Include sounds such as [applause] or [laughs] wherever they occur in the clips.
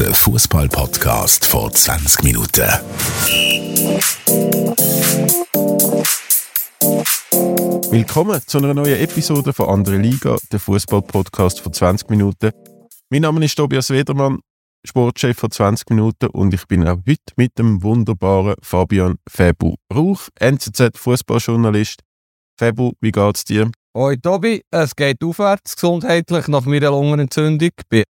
der Fußball-Podcast vor 20 Minuten. Willkommen zu einer neuen Episode von Andere Liga, der Fußball-Podcast vor 20 Minuten. Mein Name ist Tobias Wedermann, Sportchef von 20 Minuten und ich bin auch heute mit dem wunderbaren Fabian Febu Rauch, NZZ-Fußballjournalist. Febu, wie geht's dir? Hoi Tobi, es geht aufwärts gesundheitlich nach meiner Lungenentzündung. Bin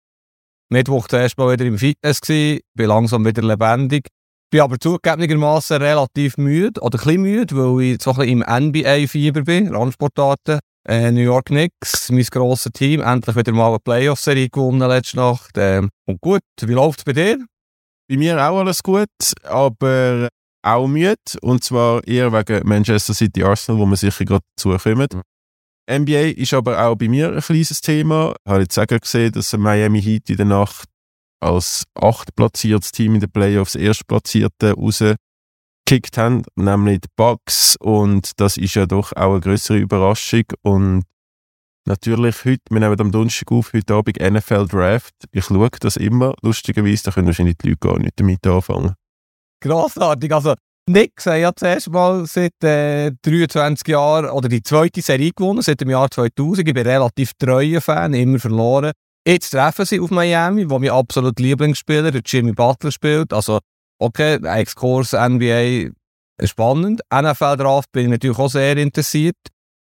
Mittwoch zuerst mal wieder im Fitness gewesen, bin langsam wieder lebendig. Bin aber zugegebenermaßen relativ müde oder ein bisschen müde, weil ich so ein bisschen im NBA-Fieber bin, Randsportarten. Äh, New York Knicks, mein grosses Team, endlich wieder mal eine Playoff-Serie gewonnen letzte Nacht. Ähm, und gut, wie läuft es bei dir? Bei mir auch alles gut, aber auch müde. Und zwar eher wegen Manchester City Arsenal, wo wir sicher gerade dazu kommen. NBA ist aber auch bei mir ein kleines Thema. Ich habe jetzt auch gesehen, dass Miami Heat in der Nacht als achtplatziertes Team in den Playoffs erstplatzierte rausgekickt haben, nämlich die Bucks. Und das ist ja doch auch eine größere Überraschung. Und natürlich heute, wir nehmen am Donnerstag auf, heute Abend NFL Draft. Ich schaue das immer. Lustigerweise, da können wahrscheinlich die Leute gar nicht damit anfangen. Grossartig. Also, Nix haben ja zuerst mal seit äh, 23 Jahren oder die zweite Serie gewonnen, seit dem Jahr 2000. Ich bin relativ treuer Fan, immer verloren. Jetzt treffen sie auf Miami, wo mein absolut Lieblingsspieler, Jimmy Butler, spielt. Also, okay, Exkurs NBA spannend. NFL-Draft bin ich natürlich auch sehr interessiert.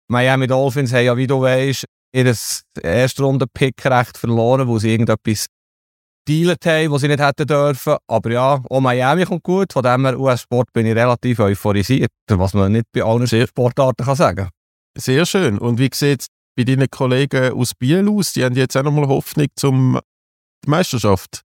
Miami Dolphins haben ja, wie du weißt, ihr Erstrunden-Pick-Recht verloren, wo sie irgendetwas dealt haben, was sie nicht hätten dürfen. Aber ja, auch Miami kommt gut. Von dem her, US-Sport bin ich relativ euphorisiert, was man nicht bei allen Sportarten kann sagen Sehr schön. Und wie sieht es bei deinen Kollegen aus Biel aus? Die haben jetzt auch nochmal Hoffnung zum die Meisterschaft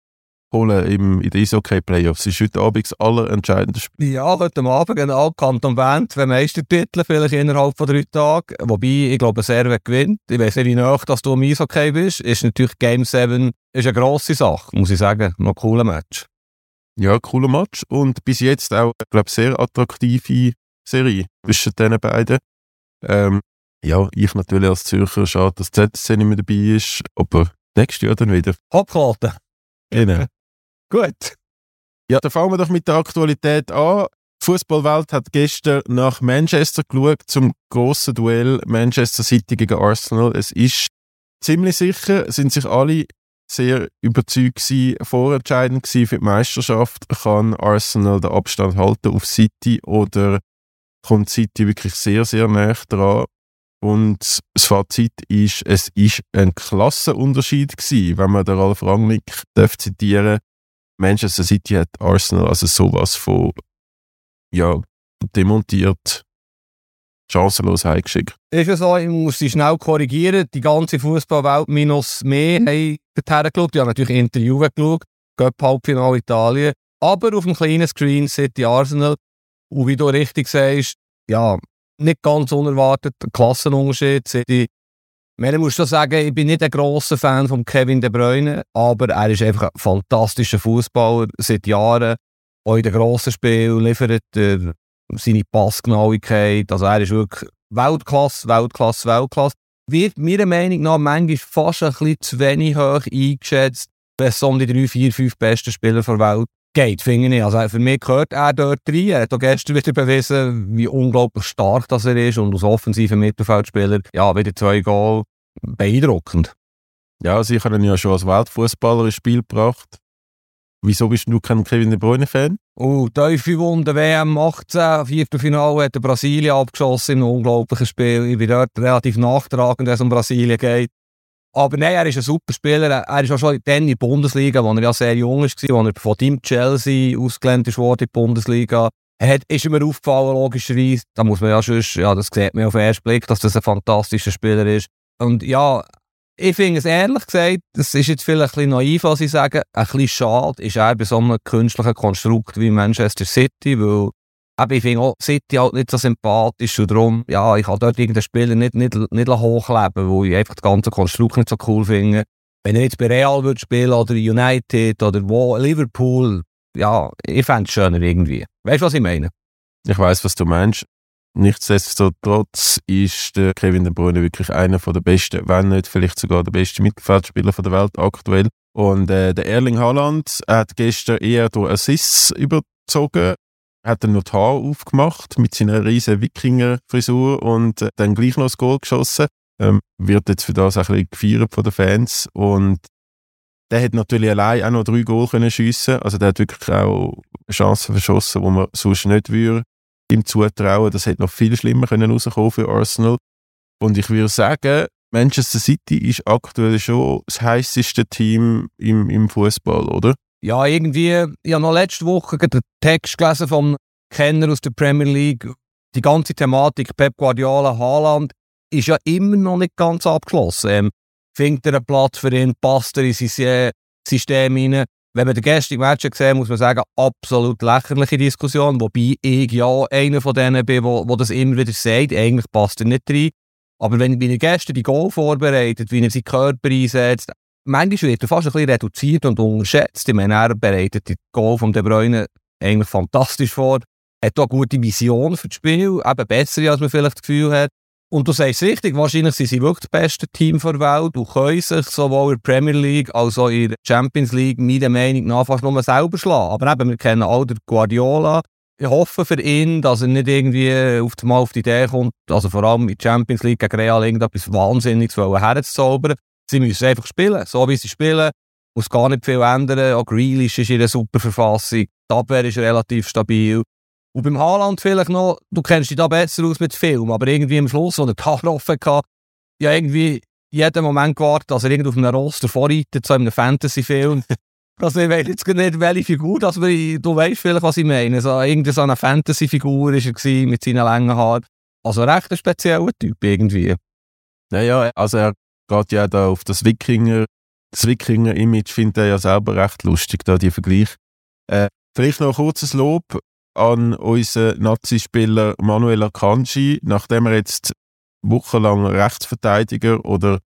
holen im, in den Eishockey-Playoffs. Das ist heute Abend das allerentscheidende Spiel. Ja, heute Abend genau. Kanton Bern, zwei Meistertitel vielleicht innerhalb von drei Tagen. Wobei, ich glaube, Serve gewinnt. Ich weiß nicht, wie nah dass du im Eishockey bist. Ist natürlich Game 7 ist eine grosse Sache, muss ich sagen. Noch ein cooler Match. Ja, cooler Match. Und bis jetzt auch, glaube sehr attraktive Serie zwischen den beiden. Ähm, ja, ich natürlich als Zürcher schade, dass ZSC nicht mehr dabei ist, aber nächstes Jahr dann wieder. Hoppklaten. Genau. Gut. Ja, dann fangen wir doch mit der Aktualität an. Die Fußballwelt hat gestern nach Manchester geschaut zum grossen Duell Manchester City gegen Arsenal. Es ist ziemlich sicher, sind sich alle sehr überzeugt gewesen, vorentscheidend gewesen für die Meisterschaft. Kann Arsenal den Abstand halten auf City oder kommt City wirklich sehr, sehr nah dran? Und das Fazit ist, es ist ein Klassenunterschied gewesen, wenn man den Ralf Rangnick darf zitieren Manchester City hat Arsenal also sowas von ja, demontiert, chancenlos heimgeschickt. Ist ja so, ich muss sie schnell korrigieren. Die ganze Fußballwelt minus mehr haben dorthin geschaut. Ich habe natürlich Interview geschaut, Cup Halbfinale Italien. Aber auf dem kleinen Screen City Arsenal. Und wie du richtig sagst, ja, nicht ganz unerwartet, Klassenunterschied. City man muss schon sagen, ich bin nicht ein grosser Fan von Kevin De Bruyne, aber er ist einfach ein fantastischer Fußballer seit Jahren. Auch in den grossen Spielen liefert er seine Passgenauigkeit. Also er ist wirklich Weltklasse, Weltklasse, Weltklasse. Wird meiner Meinung nach manchmal fast ein bisschen zu wenig hoch eingeschätzt, um die drei, vier, fünf besten Spieler der Welt geht, finde ich. Also für mich gehört er dort rein. Er hat auch gestern wieder bewiesen, wie unglaublich stark das er ist und als offensiver Mittelfeldspieler, ja, wieder zwei Goal. Beeindruckend. Ja, sie haben ihn ja schon als Weltfußballer ins Spiel gebracht. Wieso bist du kein Kevin De Bruyne-Fan? Oh, tiefe Wunde WM 18, Viertelfinale hat Brasilien abgeschossen in einem unglaublichen Spiel. Ich bin dort relativ nachtragend, wenn es um Brasilien geht. Aber nein, er ist ein super Spieler. Er ist auch schon dann in der Bundesliga, wo er ja sehr jung war, als er von Team Chelsea ausgelernt wurde in die Bundesliga. Er hat, ist mir aufgefallen, logischerweise. Da muss man ja schon, ja, das sieht man auf den ersten Blick, dass das ein fantastischer Spieler ist. Und ja, ich finde es ehrlich gesagt, das ist jetzt vielleicht ein bisschen naiv, was ich sage, ein bisschen schade ist er bei so einem künstlichen Konstrukt wie Manchester City, weil aber ich finde auch City halt nicht so sympathisch und darum, ja, ich kann dort irgendeinen Spieler nicht, nicht, nicht hochleben, weil ich einfach das ganze Konstrukt nicht so cool finde. Wenn er jetzt bei Real würde spielen oder United oder wo, Liverpool, ja, ich fände es schöner irgendwie. Weißt du, was ich meine? Ich weiß, was du meinst. Nichtsdestotrotz ist der Kevin De Bruyne wirklich einer der besten, wenn nicht vielleicht sogar der beste Mittelfeldspieler der Welt aktuell. Und äh, der Erling Haaland hat gestern eher durch Assists überzogen, hat dann noch die Haare aufgemacht mit seiner riesen Wikinger-Frisur und äh, dann gleich noch das Goal geschossen. Ähm, wird jetzt für das auch ein bisschen gefeiert von den Fans. Und der hat natürlich allein auch noch drei Goal können schiessen. Also der hat wirklich auch Chancen verschossen, die man sonst nicht würde ihm zutrauen. Das hätte noch viel schlimmer können rauskommen für Arsenal. Und ich würde sagen, Manchester City ist aktuell schon das heißeste Team im, im Fußball, oder? Ja, irgendwie, ich habe noch letzte Woche den Text gelesen vom Kenner aus der Premier League. Die ganze Thematik Pep Guardiola, Haaland, ist ja immer noch nicht ganz abgeschlossen. Ähm, findet er einen Platz für ihn, passt er in sein äh, System rein? Wenn man den gestrigen Match gesehen muss man sagen, absolut lächerliche Diskussion, wobei ich ja einer von denen bin, wo, wo das immer wieder sagt, eigentlich passt er nicht rein. Aber wenn, wie er gestern die Goal vorbereitet, wie er seinen Körper einsetzt, manchmal wird er fast ein bisschen reduziert und unterschätzt. Ich meine, er bereitet die Goal von De Bruyne eigentlich fantastisch vor, hat auch gute Vision für das Spiel, eben besser, als man vielleicht das Gefühl hat. Und du sagst richtig, wahrscheinlich sind sie wirklich das beste Team der Welt und können sich sowohl in der Premier League als auch in der Champions League meiner Meinung nach fast nur selber schlagen. Aber eben, wir kennen auch den Guardiola. Ich hoffe für ihn, dass er nicht irgendwie auf einmal auf die Idee kommt, also vor allem in der Champions League gegen Real irgendetwas Wahnsinniges herzuzaubern. Sie müssen einfach spielen, so wie sie spielen. Muss gar nicht viel ändern. Auch Grealish ist in einer super Verfassung. Die Abwehr ist relativ stabil. Und beim Haaland vielleicht noch, du kennst dich da besser aus mit Film, aber irgendwie am Schluss, wo er die Haare offen hatte, ja irgendwie jeden Moment gewartet, dass er irgendwie auf einem Roster vorreitet, so in einem Fantasy-Film. [laughs] also ich weiß jetzt nicht, welche Figur, dass wir, du weißt vielleicht, was ich meine. So, irgendwie so eine Fantasy-Figur war er mit seinen langen Haaren. Also recht ein spezieller Typ irgendwie. Naja, also er geht ja da auf das Wikinger, das Wikinger-Image findet er ja selber recht lustig, da die Vergleich. Äh, vielleicht noch ein kurzes Lob an unseren Nazi-Spieler Manuel Akanji, nachdem er jetzt wochenlang Rechtsverteidiger oder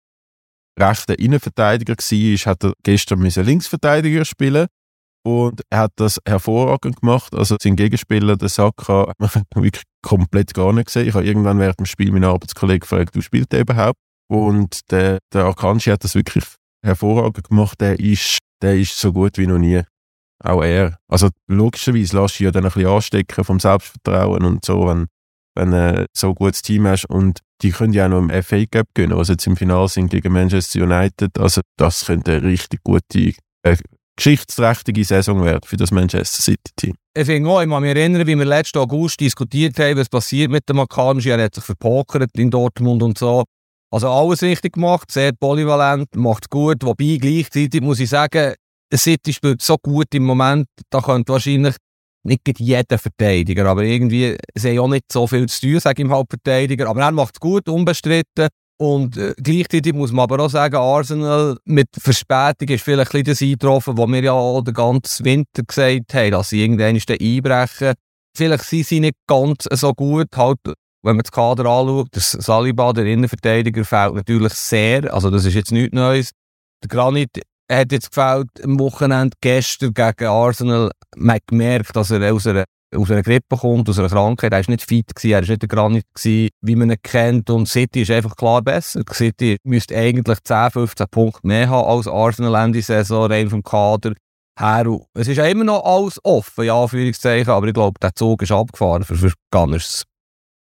rechter Innenverteidiger war, hat er gestern Linksverteidiger spielen und er hat das hervorragend gemacht. Also sein Gegenspieler, der Saka, hat [laughs] man wirklich komplett gar nicht gesehen. Ich habe irgendwann während dem Spiel meinen Arbeitskollegen gefragt, du spielst der überhaupt? Und der, der Akanji hat das wirklich hervorragend gemacht. Der ist, der ist so gut wie noch nie. Auch er. Also logischerweise lässt du ja dann ein bisschen anstecken vom Selbstvertrauen und so, wenn, wenn du so ein gutes Team hast. Und die können ja auch noch im FA Cup gewinnen, also jetzt im Finale sind gegen Manchester United. Also das könnte eine richtig gute, äh, geschichtsträchtige Saison werden für das Manchester City Team. Ich finde auch, ich kann mich erinnern, wie wir letzten August diskutiert haben, was passiert mit dem Akanji. Er hat sich verpokert in Dortmund und so. Also alles richtig gemacht, sehr polyvalent, macht gut. Wobei gleichzeitig muss ich sagen, City spielt so gut im Moment, da könnte wahrscheinlich nicht jeder Verteidiger, aber irgendwie, haben auch nicht so viel zu tun, sage ich im Hauptverteidiger, aber er macht es gut, unbestritten. Und äh, gleichzeitig muss man aber auch sagen, Arsenal mit Verspätung ist vielleicht ein bisschen das eingetroffen, wo wir ja auch den ganzen Winter gesagt haben, dass sie irgendwann einbrechen. Vielleicht sind sie nicht ganz so gut, halt, wenn man das Kader anschaut. Der Saliba, der Innenverteidiger, fehlt natürlich sehr, also das ist jetzt nichts Neues. Der Granit hat jetzt gefällt am Wochenende gestern gegen Arsenal. Man hat gemerkt, dass er aus einer, aus einer Grippe kommt, aus einer Krankheit. Er war nicht fit, gewesen, er war nicht der Granit, gewesen, wie man ihn kennt. Und City ist einfach klar besser. City müsste eigentlich 10, 15 Punkte mehr haben als Arsenal Ende Saison, rein vom Kader her. Es ist ja immer noch alles offen, ja, Anführungszeichen, aber ich glaube, der Zug ist abgefahren für, für Gunners.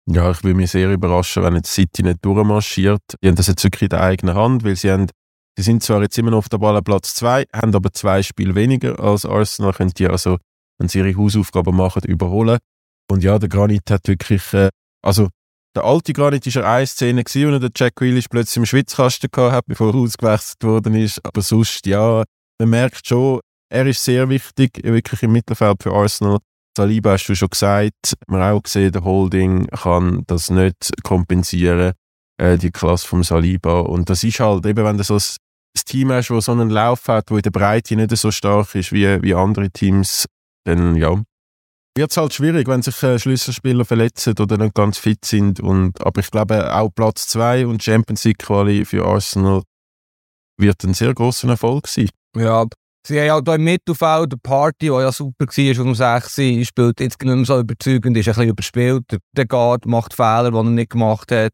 Ja, ich würde mich sehr überraschen, wenn jetzt City nicht durchmarschiert. Die haben das jetzt wirklich in der eigenen Hand, weil sie haben Sie sind zwar jetzt immer noch auf der Ballenplatz 2, haben aber zwei Spiele weniger als Arsenal, können die also, wenn sie ihre Hausaufgaben machen, überholen. Und ja, der Granit hat wirklich, äh, also der alte Granit war eine Szene, gewesen, wo der Jack Grealish plötzlich im Schwitzkasten hat, bevor er ausgewechselt worden ist. Aber sonst, ja, man merkt schon, er ist sehr wichtig, wirklich im Mittelfeld für Arsenal. Saliba hast du schon gesagt, man hat auch gesehen, der Holding kann das nicht kompensieren äh, die Klasse vom Saliba. Und das ist halt eben, wenn du so ein Team hast, das so einen Lauf hat, wo in der Breite nicht so stark ist wie, wie andere Teams, dann ja, wird es halt schwierig, wenn sich äh, Schlüsselspieler verletzen oder nicht ganz fit sind. Und, aber ich glaube, auch Platz 2 und Champions League Quali für Arsenal wird ein sehr großer Erfolg sein. Ja, sie haben auch hier im Mittelfeld eine Party, die ja super war, um 6 spielt jetzt nicht mehr so überzeugend, ist ein bisschen überspielt. Der Guard macht Fehler, die er nicht gemacht hat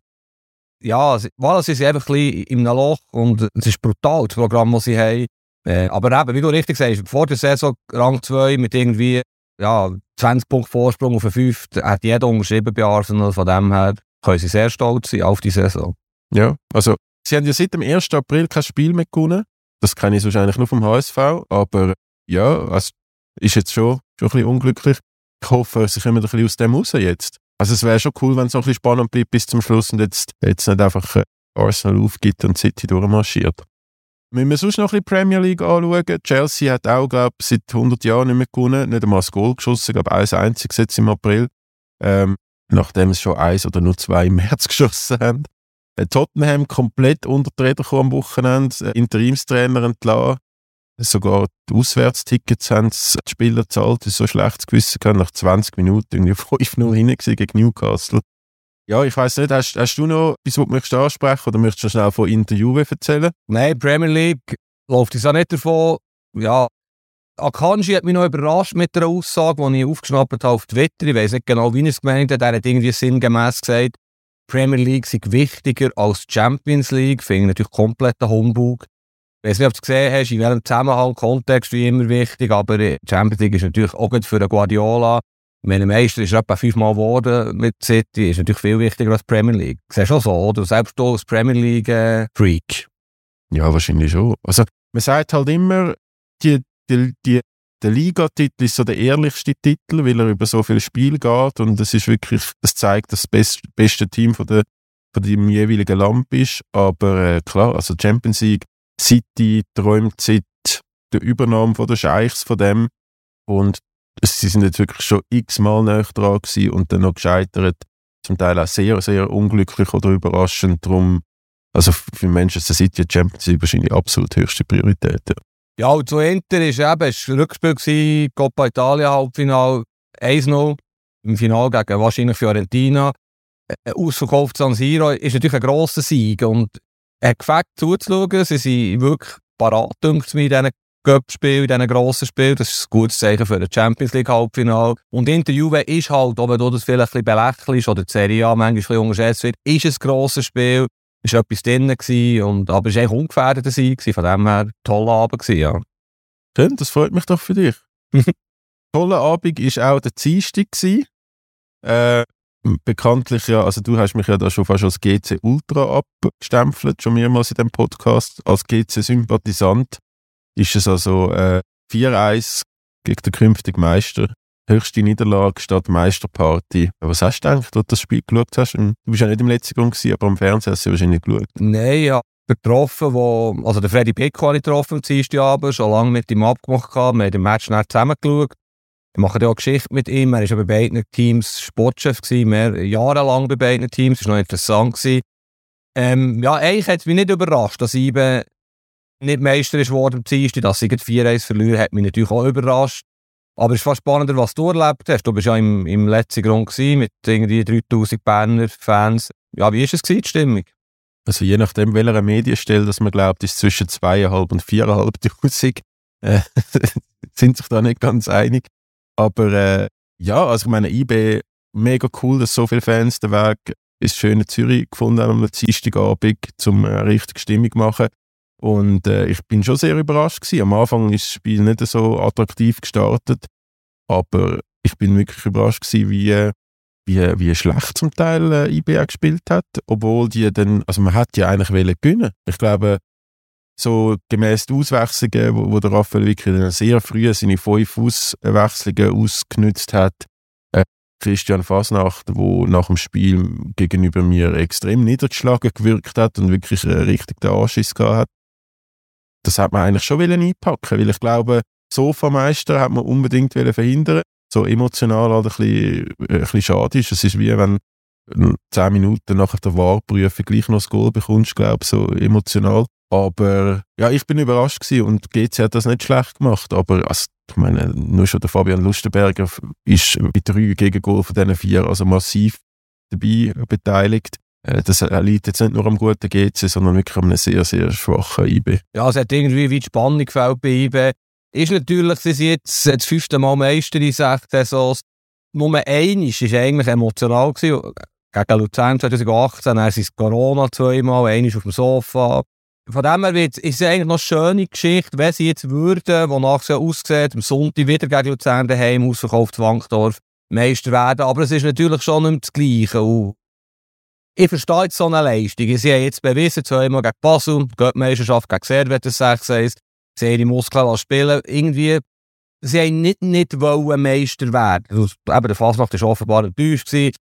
ja, sie sind einfach ein bisschen in einem Loch und es ist brutal, das Programm, das sie haben. Äh, aber eben, wie du richtig sagst, vor der Saison Rang 2 mit irgendwie ja, 20 Punkte Vorsprung auf den 5, hat jeder unterschrieben bei Arsenal. Von dem her können sie sehr stolz sein auf die Saison. Ja, also sie haben ja seit dem 1. April kein Spiel mehr gewonnen. Das kenne ich wahrscheinlich nur vom HSV, aber ja, es ist jetzt schon, schon ein bisschen unglücklich. Ich hoffe, sie kommen ein bisschen aus dem raus jetzt. Also es wäre schon cool, wenn es noch ein bisschen spannend bleibt bis zum Schluss und jetzt, jetzt nicht einfach äh, Arsenal aufgibt und City durchmarschiert. Wenn wir sonst noch ein bisschen Premier League anschauen, Chelsea hat auch, glaube ich, seit 100 Jahren nicht mehr gewonnen, nicht einmal das Goal geschossen, glaube ich, ein einziges jetzt im April, ähm, nachdem sie schon eins oder nur zwei im März [laughs] geschossen haben. Tottenham komplett unter die Räder am Wochenende, äh, Interimstrainer entlassen, sogar die Auswärtstickets haben die Spieler gezahlt, das ist so schlechtes Gewissen gehabt, nach 20 Minuten irgendwie [laughs] 5-0 hinten gegen Newcastle. Ja, ich weiss nicht, hast, hast du noch etwas, was du möchtest ansprechen oder möchtest du schnell von Interview erzählen? Nein, Premier League läuft es auch nicht davon. Ja, Akanji hat mich noch überrascht mit der Aussage, die ich aufgeschnappt habe auf Twitter. Ich weiß nicht genau, wie er es gemeint hat. Er hat irgendwie sinngemäß gesagt, Premier League sei wichtiger als Champions League. Finde ich natürlich komplett ein Humbug. Ich weiß nicht, ob du es gesehen hast, in welchem Zusammenhang, Kontext wie immer wichtig, aber Champions League ist natürlich auch gut für den Guardiola meine, Meister ist etwa fünfmal geworden mit City, ist natürlich viel wichtiger als Premier League. Siehst du auch so, oder? Selbst du als Premier League-Freak. Äh, ja, wahrscheinlich schon. Also, man sagt halt immer, die, die, die, der Ligatitel ist so der ehrlichste Titel, weil er über so viele Spiele geht und es ist wirklich, das zeigt, dass das best, beste Team von, der, von dem jeweiligen Land ist. Aber äh, klar, also Champions League, City träumt seit der Übernahme von der Scheichs von dem und sie sind jetzt wirklich schon x-mal näher dran gewesen und dann noch gescheitert. Zum Teil auch sehr, sehr unglücklich oder überraschend. Darum, also für Manchester City Champions League wahrscheinlich absolut höchste Priorität. Ja, ja und zu Inter ist eben war ein Rückspiel, gewesen, Coppa Italia Halbfinale 1-0. Im Finale gegen wahrscheinlich Fiorentina. Ausverkauft San Siro ist natürlich ein grosser Sieg und hat gefällt zuzuschauen. Sie sind wirklich parat, denkt mir, in diesen Cup-Spiel, in diesen grossen Spielen. Das ist ein gutes Zeichen für ein Champions League-Halbfinale. Und in der Juve ist halt, auch du das vielleicht ein bisschen belächelst oder die Serie A manchmal ein bisschen unterschätzt wird, ist ein grosses Spiel, ist etwas drin gewesen, und, aber es war eigentlich ungefährdeter Sieg, von dem her toller Abend gewesen, ja. Schön, das freut mich doch für dich. [laughs] toller Abend war auch der Dienstag. Äh, bekanntlich ja, also du hast mich ja da schon fast als GC Ultra abgestempelt, schon mehrmals in dem Podcast, als GC-Sympathisant ist es also äh, 4-1 gegen den künftigen Meister. Höchste Niederlage statt Meisterparty. Was hast du eigentlich, als du das Spiel geschaut hast? Du bist ja nicht im letzten Grund, gewesen, aber am Fernsehen hast du wahrscheinlich geschaut. Nein, ja. Getroffen, wo, also der Freddy Pico habe ich getroffen am Dienstagabend, schon lange mit ihm abgemacht gehabt. Wir haben den Match nicht zusammen geschaut. Wir machen ja auch Geschichte mit ihm. Er war ja bei beiden Teams Sportchef, gewesen, mehr jahrelang bei beiden Teams. Das war noch interessant. Gewesen. Ähm, ja, eigentlich hat es mich nicht überrascht, dass eben nicht Meister ist am Dienstag, dass sie 4-1 verlieren, hat mich natürlich auch überrascht. Aber es ist fast spannender, was du erlebt hast. Du bist ja im, im letzten Grund mit irgendwie 3000 Berner Fans. Ja, wie war es die Stimmung? Also je nachdem, welcher Medienstelle dass man glaubt, ist zwischen 2.500 und 4.500. Äh, [laughs] sind sich da nicht ganz einig. Aber äh, ja, also ich meine, IB, mega cool, dass so viele Fans den Weg ins schöne Zürich gefunden haben am Dienstagabend, um eine richtige Stimmung zu machen. Und äh, ich bin schon sehr überrascht gewesen. Am Anfang ist das Spiel nicht so attraktiv gestartet, aber ich bin wirklich überrascht gewesen, wie, wie, wie schlecht zum Teil äh, IBA gespielt hat, obwohl die dann, also man hat ja eigentlich wollen gewinnen. Ich glaube, so gemäß der Auswechslungen, wo, wo der Raphael wirklich dann sehr früh seine fünf Auswechslungen ausgenutzt hat, äh, Christian Fasnacht, wo nach dem Spiel gegenüber mir extrem niedergeschlagen gewirkt hat und wirklich äh, richtig den Anschiss gehabt hat das hat man eigentlich schon einpacken weil ich glaube, Sofameister hat man unbedingt verhindern so emotional halt ein bisschen, äh, ein bisschen schade ist. Es ist wie wenn zehn Minuten nach der Wahlprüfung gleich noch das Goal bekommst, glaube ich, so emotional. Aber ja, ich bin überrascht gewesen und GC hat das nicht schlecht gemacht. Aber also, ich meine, nur schon der Fabian Lustenberger ist bei drei gegen Goal von diesen vier also massiv dabei beteiligt. Das liegt jetzt nicht nur am guten GC, sondern wirklich an sehr, sehr schwachen IB. Ja, es hat irgendwie wie die Spannung gefällt bei IB. Ist natürlich, sie sind jetzt das fünfte Mal Meister in sechs Saisons. Nummer eins war eigentlich emotional. Gegen Luzern 2018, dann ist Corona zweimal, einmal auf dem Sofa. von dem her wird, ist es eigentlich noch eine schöne Geschichte, wenn sie jetzt würden, wonach es ja aussieht, am Sonntag wieder gegen Luzern daheim ausverkauft Wankdorf Meister werden. Aber es ist natürlich schon nicht das Gleiche. Ich verstehe so eine Leistung. Sie haben jetzt bewiesen, zweimal gegen Basel, die Meisterschaft gegen Servet, das 6-1, sie haben ihre Muskeln spielen. Irgendwie, sie haben nicht, nicht wollen Meister werden. Also, eben, der Fasnacht war offenbar enttäuscht.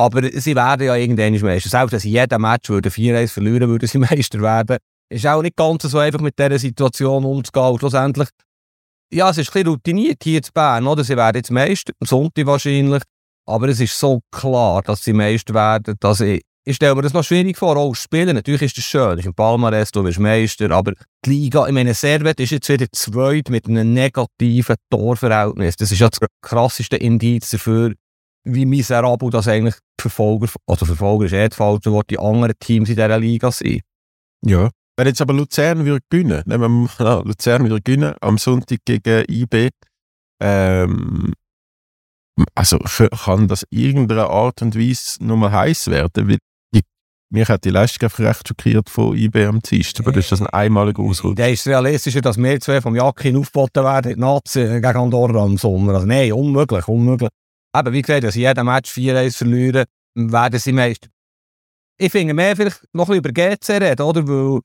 Aber sie werden ja irgendwann Meister. Selbst wenn sie jeden Match 4-1 verlieren, würden sie [laughs] Meister werden. Ist auch nicht ganz so einfach mit dieser Situation umzugehen. Und schlussendlich, ja, es ist ein bisschen routiniert hier zu Bern, oder? Sie werden jetzt Meister, am Sonntag wahrscheinlich. Aber es ist so klar, dass sie Meister werden, dass ich, ich stelle mir das noch schwierig vor, auch spielen. Natürlich ist das schön, das ist ein du bist Meister, aber die Liga, ich meine, Servet ist jetzt wieder zweit mit einem negativen Torverhältnis. Das ist ja das krasseste Indiz dafür, wie miserabel das eigentlich Verfolger, also Verfolger ist eh das falsche Wort, die anderen Teams in dieser Liga sind. Ja. Wenn jetzt aber Luzern würde gewinnen, nehmen wir mal Luzern würde gewinnen, am Sonntag gegen IB, ähm, also kann das irgendeiner Art und Weise nochmal heiß werden? Weil ich, mich hat die Leistung einfach recht schockiert von IB am Dienstag, aber das ist das ein einmaliger Ausrutsch. Da ist realistischer, dass wir zwei vom Jakin aufgeboten werden, die Nazi gegen Andorra im Sommer. Also nein, unmöglich, unmöglich. Aber wie gesagt, dass sie jeden Match 4-1 verlieren, werden sie meist. Ich finde mehr vielleicht noch ein bisschen über GC reden, oder? Weil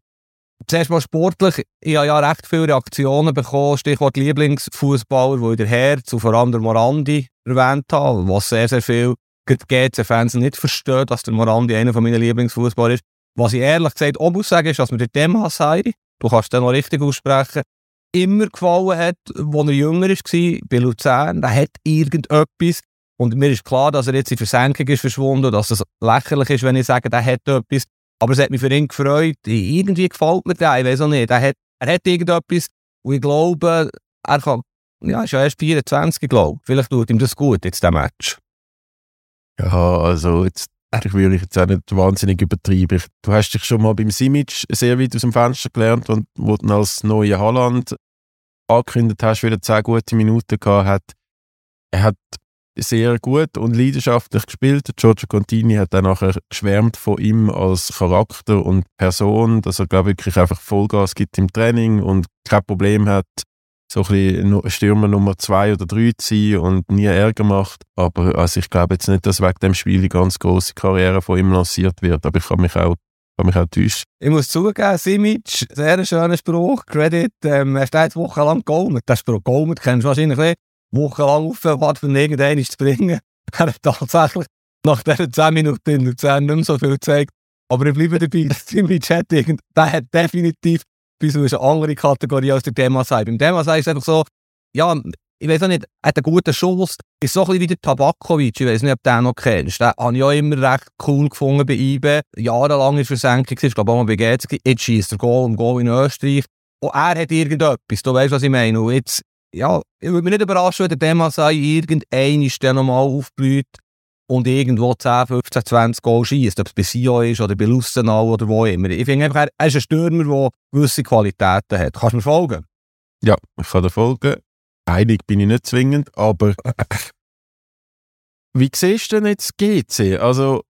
zuerst mal sportlich, ich habe ja recht viele Reaktionen bekommen, Stichwort Lieblingsfußballer, wo ich der Herz und vor allem der Morandi erwähnt habe, was sehr, sehr viel GC-Fans nicht verstehen, dass der Morandi einer meiner Lieblingsfußballer ist. Was ich ehrlich gesagt auch muss sagen, ist, dass mir der Demhasai, du kannst den noch richtig aussprechen, immer gefallen hat, als er jünger war, bei Luzern. Der hat irgendetwas. Und mir ist klar, dass er jetzt in Versenkung ist verschwunden, dass es lächerlich ist, wenn ich sage, der hat etwas. Aber es hat mich für ihn gefreut. Irgendwie gefällt mir der, ich weiß auch nicht. Er hat, er hat irgendetwas, und ich glaube, er kann, ja, ist ja erst 24, glaube Vielleicht tut ihm das gut, jetzt, der Match. Ja, also jetzt ich würde ich jetzt auch nicht wahnsinnig übertreiben. Du hast dich schon mal beim Simic sehr weit aus dem Fenster gelernt und wo du als neue Holland angekündigt hast, wieder 10 gute Minuten gehabt hat. Er hat sehr gut und leidenschaftlich gespielt. Giorgio Contini hat dann nachher geschwärmt von ihm als Charakter und Person, dass er glaube wirklich einfach Vollgas gibt im Training und kein Problem hat, so ein bisschen Stürmer Nummer zwei oder drei zu sein und nie Ärger macht. Aber also ich glaube jetzt nicht, dass wegen dem Spiel die ganz große Karriere von ihm lanciert wird. Aber ich kann mich auch kann mich auch täuschen. Ich muss zugeben, Simic, sehr schöner Spruch, Credit, ähm, er steht wochenlang Golmet. Der Spruch Golmet kennst du wahrscheinlich nicht. Wochenlang aufgewartet, von irgendeinen zu bringen. [laughs] Er hat tatsächlich nach diesen 10 Minuten in Luzern nicht mehr so viel gezeigt. Aber ich bleibe dabei, [laughs] Simic hat, irgend, der hat definitiv bis eine andere Kategorie als der Demasai. Beim Demasai ist es einfach so, ja, ich weiß auch nicht, er hat einen guten Schuss. Ist so ein bisschen wie der Tabakovic, ich weiß nicht, ob du den noch kennst. Den habe ich auch immer recht cool gefunden bei IB. Jahrelang in Versenkung, ich glaube auch mal bei GZ. Jetzt schießt er Goal um Goal in Österreich. Und er hat irgendetwas, du weißt, was ich meine. Und jetzt, ja, ich würde mich nicht überraschen, wenn der Demasai irgendein dann nochmal aufblüht und irgendwo 10, 15, 20 Goal schießt, ob es bei Sio ist oder bei Lustenau oder wo immer. Ich finde einfach, er ist ein Stürmer, der gewisse Qualitäten hat. Kannst du mir folgen? Ja, ich kann dir folgen. Einig bin ich nicht zwingend, aber [laughs] wie siehst du denn jetzt GC? Also,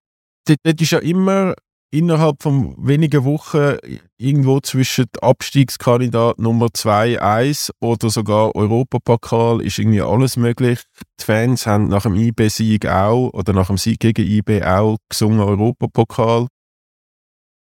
das ist ja immer innerhalb von wenigen Wochen irgendwo zwischen Abstiegskandidat Nummer 2, 1 oder sogar Europapokal ist irgendwie alles möglich. Die Fans haben nach dem IB-Sieg auch oder nach dem Sieg gegen IB auch gesungen Europapokal.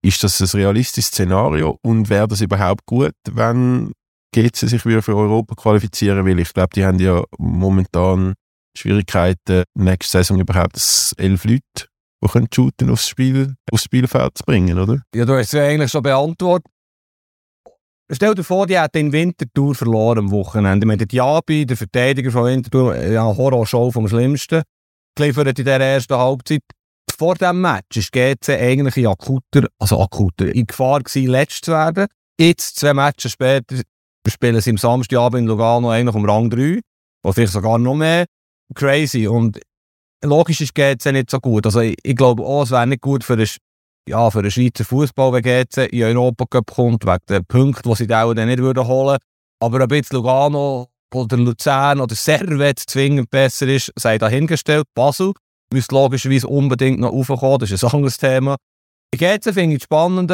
Ist das ein realistisches Szenario und wäre das überhaupt gut, wenn GC sich wieder für Europa qualifizieren will? Ich glaube, die haben ja momentan Schwierigkeiten, nächste Saison überhaupt elf Leute die können shooten aufs, Spiel, aufs Spielfeld bringen, oder? Ja, du hast es eigentlich schon beantwortet. Stell dir vor, die hat den Wintertour verloren am Wochenende. Mit Diaby, der Verteidiger von Winterthur, ja, Horrorshow vom Schlimmsten, geliefert in dieser ersten Halbzeit. Vor diesem Match ist GC eigentlich in akuter, also akuter, in Gefahr gewesen, letzt zu werden. Jetzt, zwei Matches später, spielen sie am Samstagabend in Lugano eigentlich um Rang 3. Oder vielleicht sogar noch mehr. Crazy. Und logisch ist GC nicht so gut. Also ich, ich glaube auch, es wäre nicht gut für den, ja, für den Schweizer Fußball, wenn GC in Europa Cup kommt, wegen den Punkten, die sie dann nicht würden holen Aber ob jetzt Lugano oder Luzern oder Servet zwingend besser ist, sei dahingestellt. Basel müsste logischerweise unbedingt noch raufkommen, das ist ein anderes Thema. GC finde ich spannend.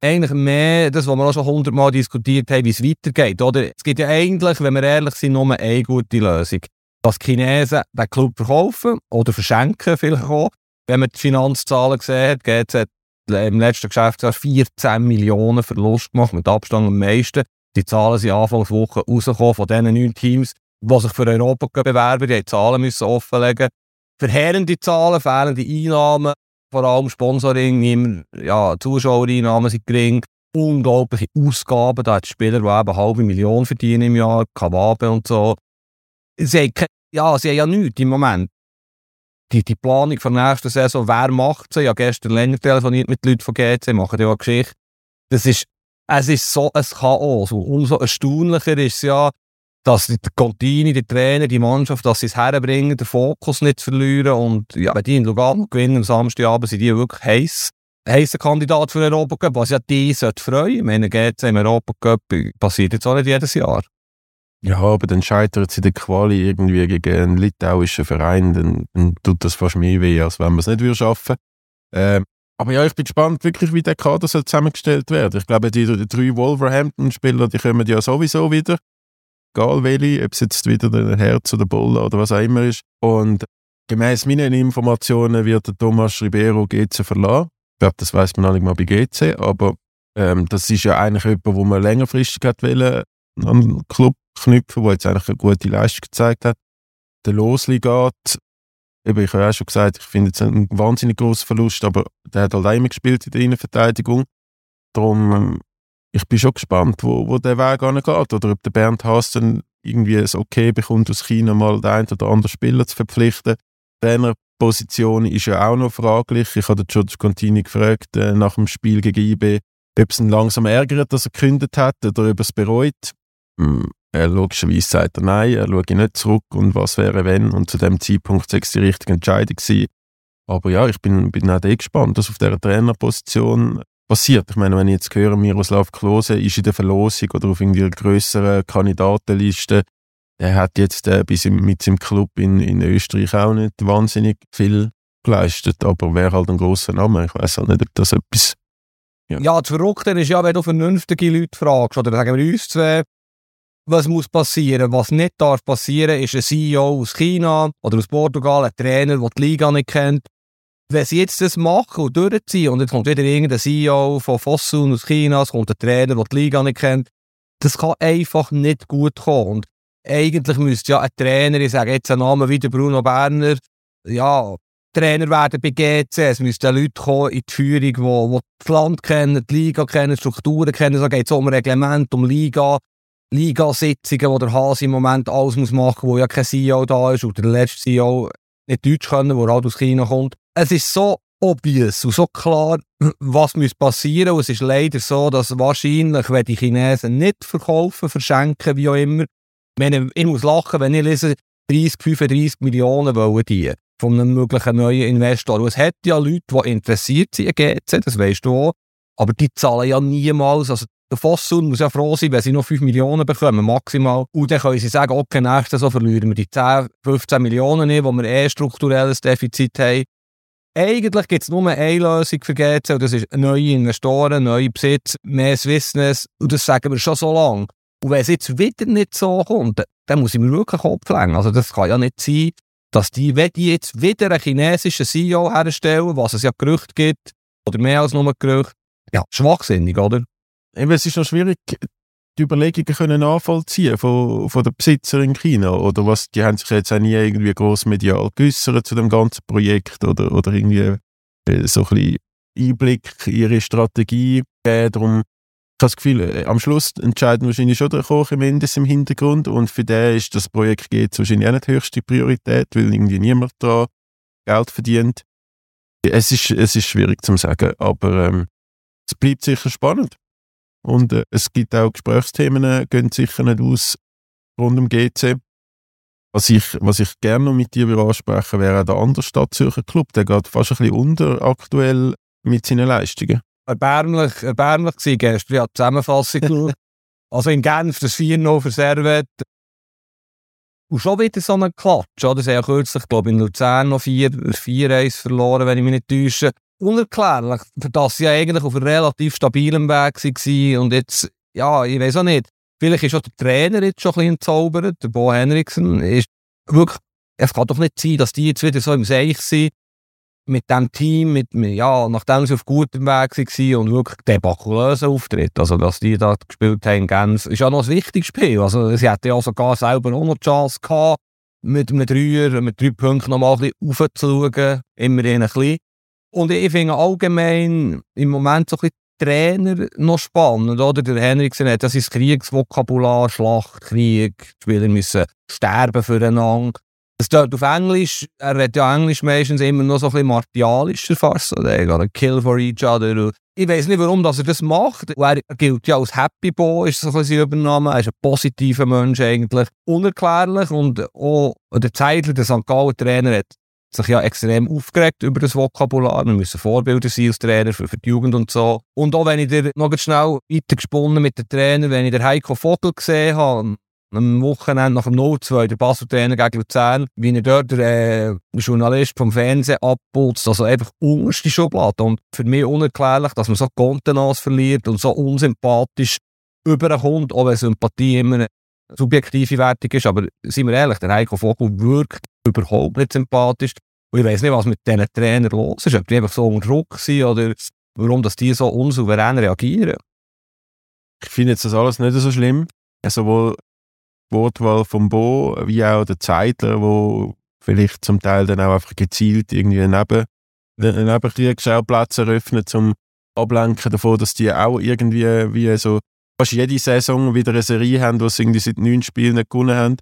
eigentlich mehr das, was wir auch schon hundertmal diskutiert haben, wie es weitergeht. Oder? Es gibt ja eigentlich, wenn wir ehrlich sind, nur eine gute Lösung. Dass Chinesen den Club verkaufen oder verschenken, vielleicht auch. Wenn man die Finanzzahlen sieht, geht es im letzten Geschäftsjahr 14 Millionen Verlust gemacht, mit Abstand am meisten. Die Zahlen sind Anfangswoche rausgekommen von diesen neun Teams, die sich für Europa bewerben. Die Zahlen müssen offenlegen. Verheerende Zahlen, fehlende Einnahmen, vor allem Sponsoring, niemand, ja, Zuschauereinnahmen sind gering. Unglaubliche Ausgaben, da hat Spieler, die eben halbe Million verdienen im Jahr, Kawabe und so. Sie haben, ja, sie haben ja nichts im Moment die, die Planung für die nächste Saison, wer macht sie? Ich habe gestern länger telefoniert mit Leuten von GC, machen ja eine Geschichte. Das ist, es ist so ein Chaos. Umso erstaunlicher ist es ja, dass die Contini, die Trainer, die Mannschaft, dass sie es herbringen, den Fokus nicht verlieren. Und ja, wenn die in Lugano gewinnen am Samstagabend, sind die wirklich heiß. Heißer Kandidat für den Europacup, was ja die sollte freuen. Ich meine, GC im Europacup passiert jetzt auch nicht jedes Jahr. Ja, aber dann scheitert sie der Quali irgendwie gegen einen litauischen Verein, dann, dann tut das fast mehr weh, als wenn man es nicht würde schaffen ähm, aber ja, ich bin gespannt, wirklich, wie der Kader soll zusammengestellt werden. Ich glaube, die, die drei Wolverhampton-Spieler, die kommen ja sowieso wieder. Egal welche, ob es jetzt wieder der Herz oder Bull oder was auch immer ist. Und gemäß meinen Informationen wird der Thomas Ribeiro GC verlassen. Ich glaube, das weiß man noch nicht mal bei GC, aber ähm, das ist ja eigentlich jemand, wo man längerfristig hat wollen, an den Club knüpfen, der jetzt eigentlich eine gute Leistung gezeigt hat. Der Losli geht, eben, ich habe auch schon gesagt, ich finde es ein wahnsinnig großer Verlust, aber der hat halt gespielt in der Innenverteidigung. Darum, ähm, ich bin schon gespannt, wo, wo der Weg geht oder ob der Bernd Haas dann irgendwie es okay bekommt, aus China mal den einen oder anderen Spieler zu verpflichten. Die Trainerposition ist ja auch noch fraglich. Ich habe George Contini gefragt äh, nach dem Spiel gegen IB, ob es ihn langsam ärgert, dass er gekündigt hat oder ob er es bereut. Hm, er logischerweise sagt er nein, er schaue nicht zurück und was wäre wenn und zu dem Zeitpunkt sei es die richtige Entscheidung gewesen. Aber ja, ich bin, bin auch gespannt, was auf dieser Trainerposition passiert. Ich meine, wenn ich jetzt höre, Miroslav Klose ist in der Verlosung oder auf einer grösseren Kandidatenliste, er hat jetzt äh, bis im, mit seinem Club in, in Österreich auch nicht wahnsinnig viel geleistet, aber wäre halt ein grosser Name. Ich weiß halt nicht, ob das etwas ja. ja, das Verrückte ist ja, wenn du vernünftige Leute fragst, oder sagen wir uns zwei, was muss passieren? Was nicht darf passieren, ist ein CEO aus China oder aus Portugal, ein Trainer, der die Liga nicht kennt. Wenn sie jetzt das machen und durchziehen und jetzt kommt wieder irgendein CEO von Fosun aus China, es kommt ein Trainer, der die Liga nicht kennt, das kann einfach nicht gut kommen. Und eigentlich müsste ja ein Trainer, ich sage jetzt einen Namen wie der Bruno Berner, ja, Trainer werden bei GC. Es müssten Leute kommen in die Führung, die, das Land kennen, die Liga kennen, Strukturen kennen. Da geht es um Reglement, um Liga. Ligasitzungen, wo der Hase im Moment alles muss machen muss, wo ja kein CEO da ist oder der letzte CEO nicht Deutsch können, der halt aus China kommt. Es ist so obvious und so klar, [clears throat] was muss passieren und es ist leider so, dass wahrscheinlich, wenn die Chinesen nicht verkaufen, verschenken, wie auch immer, ich, muss lachen, wenn ich lese, 30, 35 Millionen wollen die von einem möglichen neuen Investor. Und es hat ja Leute, die interessiert sind an GC, das weißt du auch, aber die zahlen ja niemals, also der Fossun muss ja froh sein, wenn sie noch 5 Millionen bekommen, maximal. Und dann können sie sagen, okay, nächstes so verlieren wir die 10, 15 Millionen nicht, wo wir eh strukturelles Defizit haben. Eigentlich gibt es nur eine Lösung für GC und das ist neue Investoren, neue Besitz, mehr Swissness und das sagen wir schon so lange. Und wenn es jetzt wieder nicht so kommt, dann muss ich mir wirklich Kopf legen. Also das kann ja nicht sein, dass die, wenn die jetzt wieder einen chinesischen CEO herstellen, was es ja Gerüchte gibt, oder mehr als nur Gerüchte, ja, schwachsinnig, oder? Eben, es ist noch schwierig, die Überlegungen können nachvollziehen von, von den Besitzern in China oder was, die haben sich jetzt auch nie irgendwie gross medial geäußert zu dem ganzen Projekt oder, oder irgendwie äh, so ein bisschen Einblick in ihre Strategie gegeben. Darum, ich habe das Gefühl, äh, am Schluss entscheiden wahrscheinlich schon der Koch im Ende im Hintergrund und für den ist das Projekt jetzt wahrscheinlich auch nicht die höchste Priorität, weil irgendwie niemand da Geld verdient. Es ist, es ist schwierig zu sagen, aber ähm, es bleibt sicher spannend. Und äh, es gibt auch Gesprächsthemen, äh, gehen sicher nicht aus rund um GC. Was ich, was ich gerne noch mit dir ansprechen wäre der andere Stadtzürcher Club. Der geht fast ein bisschen unter aktuell mit seinen Leistungen. Erbärmlich, erbärmlich war gestern. Ja, Zusammenfassung [laughs] Also in Genf das 4-0 für Servet. Und schon wieder so ein Klatsch. Oder? Sie haben kürzlich, glaube ich, in Luzern noch 4-1 verloren, wenn ich mich nicht täusche. Unerklärlich, für das sie ja eigentlich auf einem relativ stabilen Weg waren. Und jetzt, ja, ich weiß auch nicht, vielleicht ist auch der Trainer jetzt schon ein bisschen entzaubert, der Bo Henriksen, ist wirklich, es kann doch nicht sein, dass die jetzt wieder so im Seich sind, mit dem Team, mit, ja, nachdem sie auf gutem Weg waren und wirklich debakulösen Auftritt, also dass die da gespielt haben, Gens, ist ja noch ein wichtiges Spiel, also sie hätten ja sogar selber auch noch die Chance gehabt, mit einem Dreier, mit drei Punkten nochmal ein bisschen aufzuschauen, immerhin ein bisschen. Und ich finde allgemein im Moment so ein bisschen Trainer noch spannend, oder? Der Henriksen hat das ist Kriegsvokabular, Schlacht, Krieg, die Spieler müssen sterben füreinander. Es dort auf Englisch, er redet ja Englisch meistens immer noch so ein bisschen martialischer fast, oder? Er Kill for each other. Ich weiß nicht, warum dass er das macht. Er gilt ja als Happy Boy, ist so ein bisschen Übernahme. Er ist ein positiver Mensch eigentlich. Unerklärlich und auch der Zeitler, der St. Gallen Trainer, hat sich ja extrem aufgeregt über das Vokabular. Wir müssen Vorbilder sein als Trainer für, für die Jugend und so. Und auch wenn ich dir noch schnell weitergesponnen mit den Trainer, wenn ich den Heiko Vogel gesehen habe, am Wochenende nach dem 0-2, der Basel-Trainer gegen Luzern, wie er dort der äh, Journalist vom Fernsehen abputzt, also einfach unterste Schublade. Und für mich unerklärlich, dass man so Kontenance verliert und so unsympathisch überkommt, auch wenn Sympathie immer subjektive Wertung ist. Aber seien wir ehrlich, der Heiko Vogel wirkt überhaupt nicht sympathisch. Und ich weiß nicht, was mit diesen Trainern los ist, ob die einfach so unter Druck sind oder warum dass die so unsouverän reagieren. Ich finde jetzt das alles nicht so schlimm. Sowohl die Wortwahl vom Bo wie auch der Zeitler, wo vielleicht zum Teil dann auch einfach gezielt irgendwie neben, neben Kriegsschauplätze eröffnet, zum Ablenken davon, dass die auch irgendwie wie so fast jede Saison wieder eine Serie haben, die sie irgendwie seit neun Spielen nicht gewonnen haben.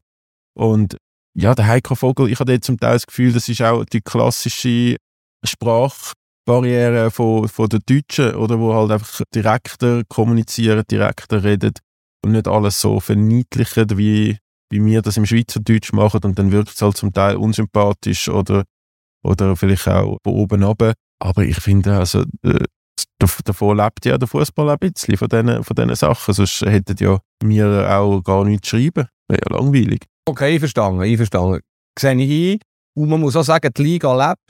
Und ja, der Heiko Vogel, ich hatte zum Teil das Gefühl, das ist auch die klassische Sprachbarriere von, von den Deutschen, oder wo halt einfach direkter kommunizieren, direkter reden und nicht alles so verniedlichen, wie, wie wir das im Schweizerdeutsch machen und dann wirkt es halt zum Teil unsympathisch oder, oder vielleicht auch von oben runter. Aber ich finde, also, davon lebt ja der Fußball ein bisschen, von diesen, von diesen Sachen. Sonst hätten ja wir auch gar nichts schreiben. Wäre ja langweilig. Okay, einverstanden, einverstanden. Sehe ich ein. Und man muss auch sagen, die Liga lebt.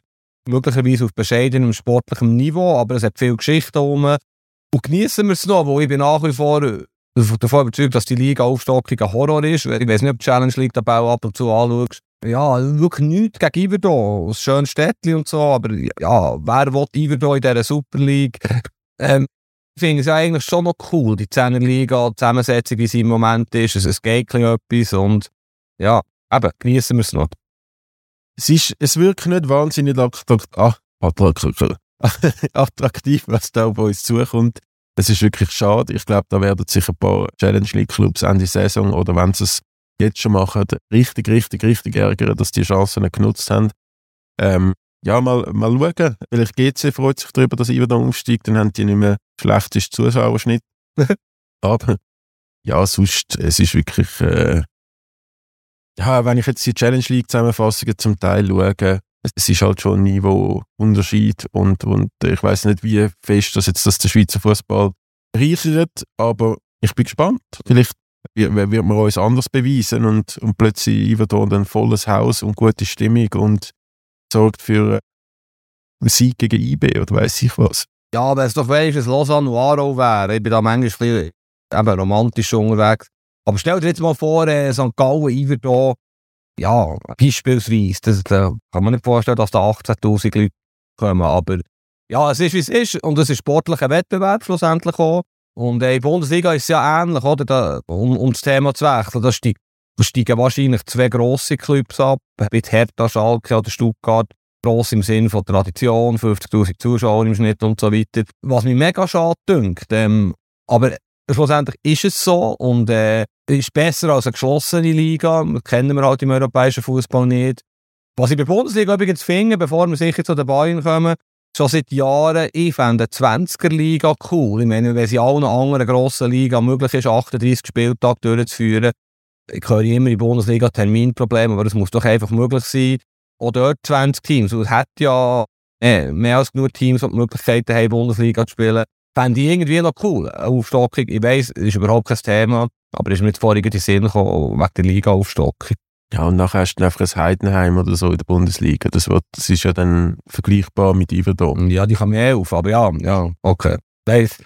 Möglicherweise auf bescheidenem sportlichem Niveau, aber es hat viel Geschichte rum. Und genießen wir es noch, wo ich bin nach wie vor davon überzeugt, dass die Liga-Aufstockung ein Horror ist. Ich weiß nicht, ob die Challenge League dabei ab und zu anschaust. Ja, wirklich nichts gegen Iverdon. Ein schönes Städtchen und so, aber ja, wer will Iverdon in dieser Super League? Ähm, ich finde es ja eigentlich schon noch cool, die 10er Liga, die Zusammensetzung, wie sie im Moment ist. Es, es geht etwas und ja, eben, genießen wir es noch. Es, ist, es wirkt nicht wahnsinnig attraktiv, [laughs] attraktiv, was da auf uns zukommt. Es ist wirklich schade. Ich glaube, da werden sich ein paar Challenge League Clubs Ende Saison oder wenn es jetzt schon machen, richtig, richtig, richtig ärgern, dass die Chancen nicht genutzt haben. Ähm, ja, mal, mal schauen. Vielleicht GC freut sich darüber, dass Iverdon aufsteigt, dann haben die nicht mehr schlechtesten Zuschauerschnitt. [laughs] Aber ja, sonst, es ist wirklich, äh, ja, wenn ich jetzt die Challenge League Zusammenfassungen zum Teil schaue, es ist halt schon ein Niveauunterschied und, und ich weiß nicht, wie fest das jetzt das der Schweizer Fußball reichert, aber ich bin gespannt. Vielleicht wird, wird man uns anders beweisen und, und plötzlich Iverdon ein volles Haus und gute Stimmung und sorgt für einen Sieg gegen IB oder weiß ich was. Ja, aber es doch dass Lausanne und Aarau wäre. Ich bin da manchmal ein bisschen romantisch unterwegs. Aber stell dir jetzt mal vor, äh, St. Gallen, Iverdon, ja, beispielsweise, das, da kann man nicht vorstellen, dass da 18'000 Leute kommen, aber ja, es ist, wie es ist und es ist sportlicher Wettbewerb schlussendlich auch. Und äh, in der Bundesliga ist es ja ähnlich, oder? Da, um, um das Thema zu wechseln, da steigen, wahrscheinlich zwei grosse Clubs ab, mit Hertha, Schalke oder Stuttgart. Gross im Sinne von Tradition, 50'000 Zuschauer im Schnitt und so weiter. Was mich mega schade dünkt. Ähm, aber schlussendlich ist es so und äh, ist besser als eine geschlossene Liga. Das kennen wir halt im europäischen Fußball nicht. Was ich bei der Bundesliga übrigens finde, bevor wir sicher zu den Bayern kommen, schon seit Jahren, ich fände die 20er-Liga cool. Ich meine, wenn sie allen anderen grossen Liga möglich ist, 38 Spieltage durchzuführen, ich höre immer in der Bundesliga Terminprobleme, aber das muss doch einfach möglich sein. Auch dort 20 Teams. Es hat ja äh, mehr als genug Teams, die die Möglichkeit haben, Bundesliga zu spielen fände ich irgendwie noch cool. Eine Aufstockung, ich weiss, das ist überhaupt kein Thema, aber ist mir jetzt vorhin in den Sinn gekommen, wegen der Liga-Aufstockung. Ja, und nachher hast du einfach ein Heidenheim oder so in der Bundesliga. Das, wird, das ist ja dann vergleichbar mit Iverdom. Ja, die kann mir eh auf, aber ja, ja, okay. Weiss.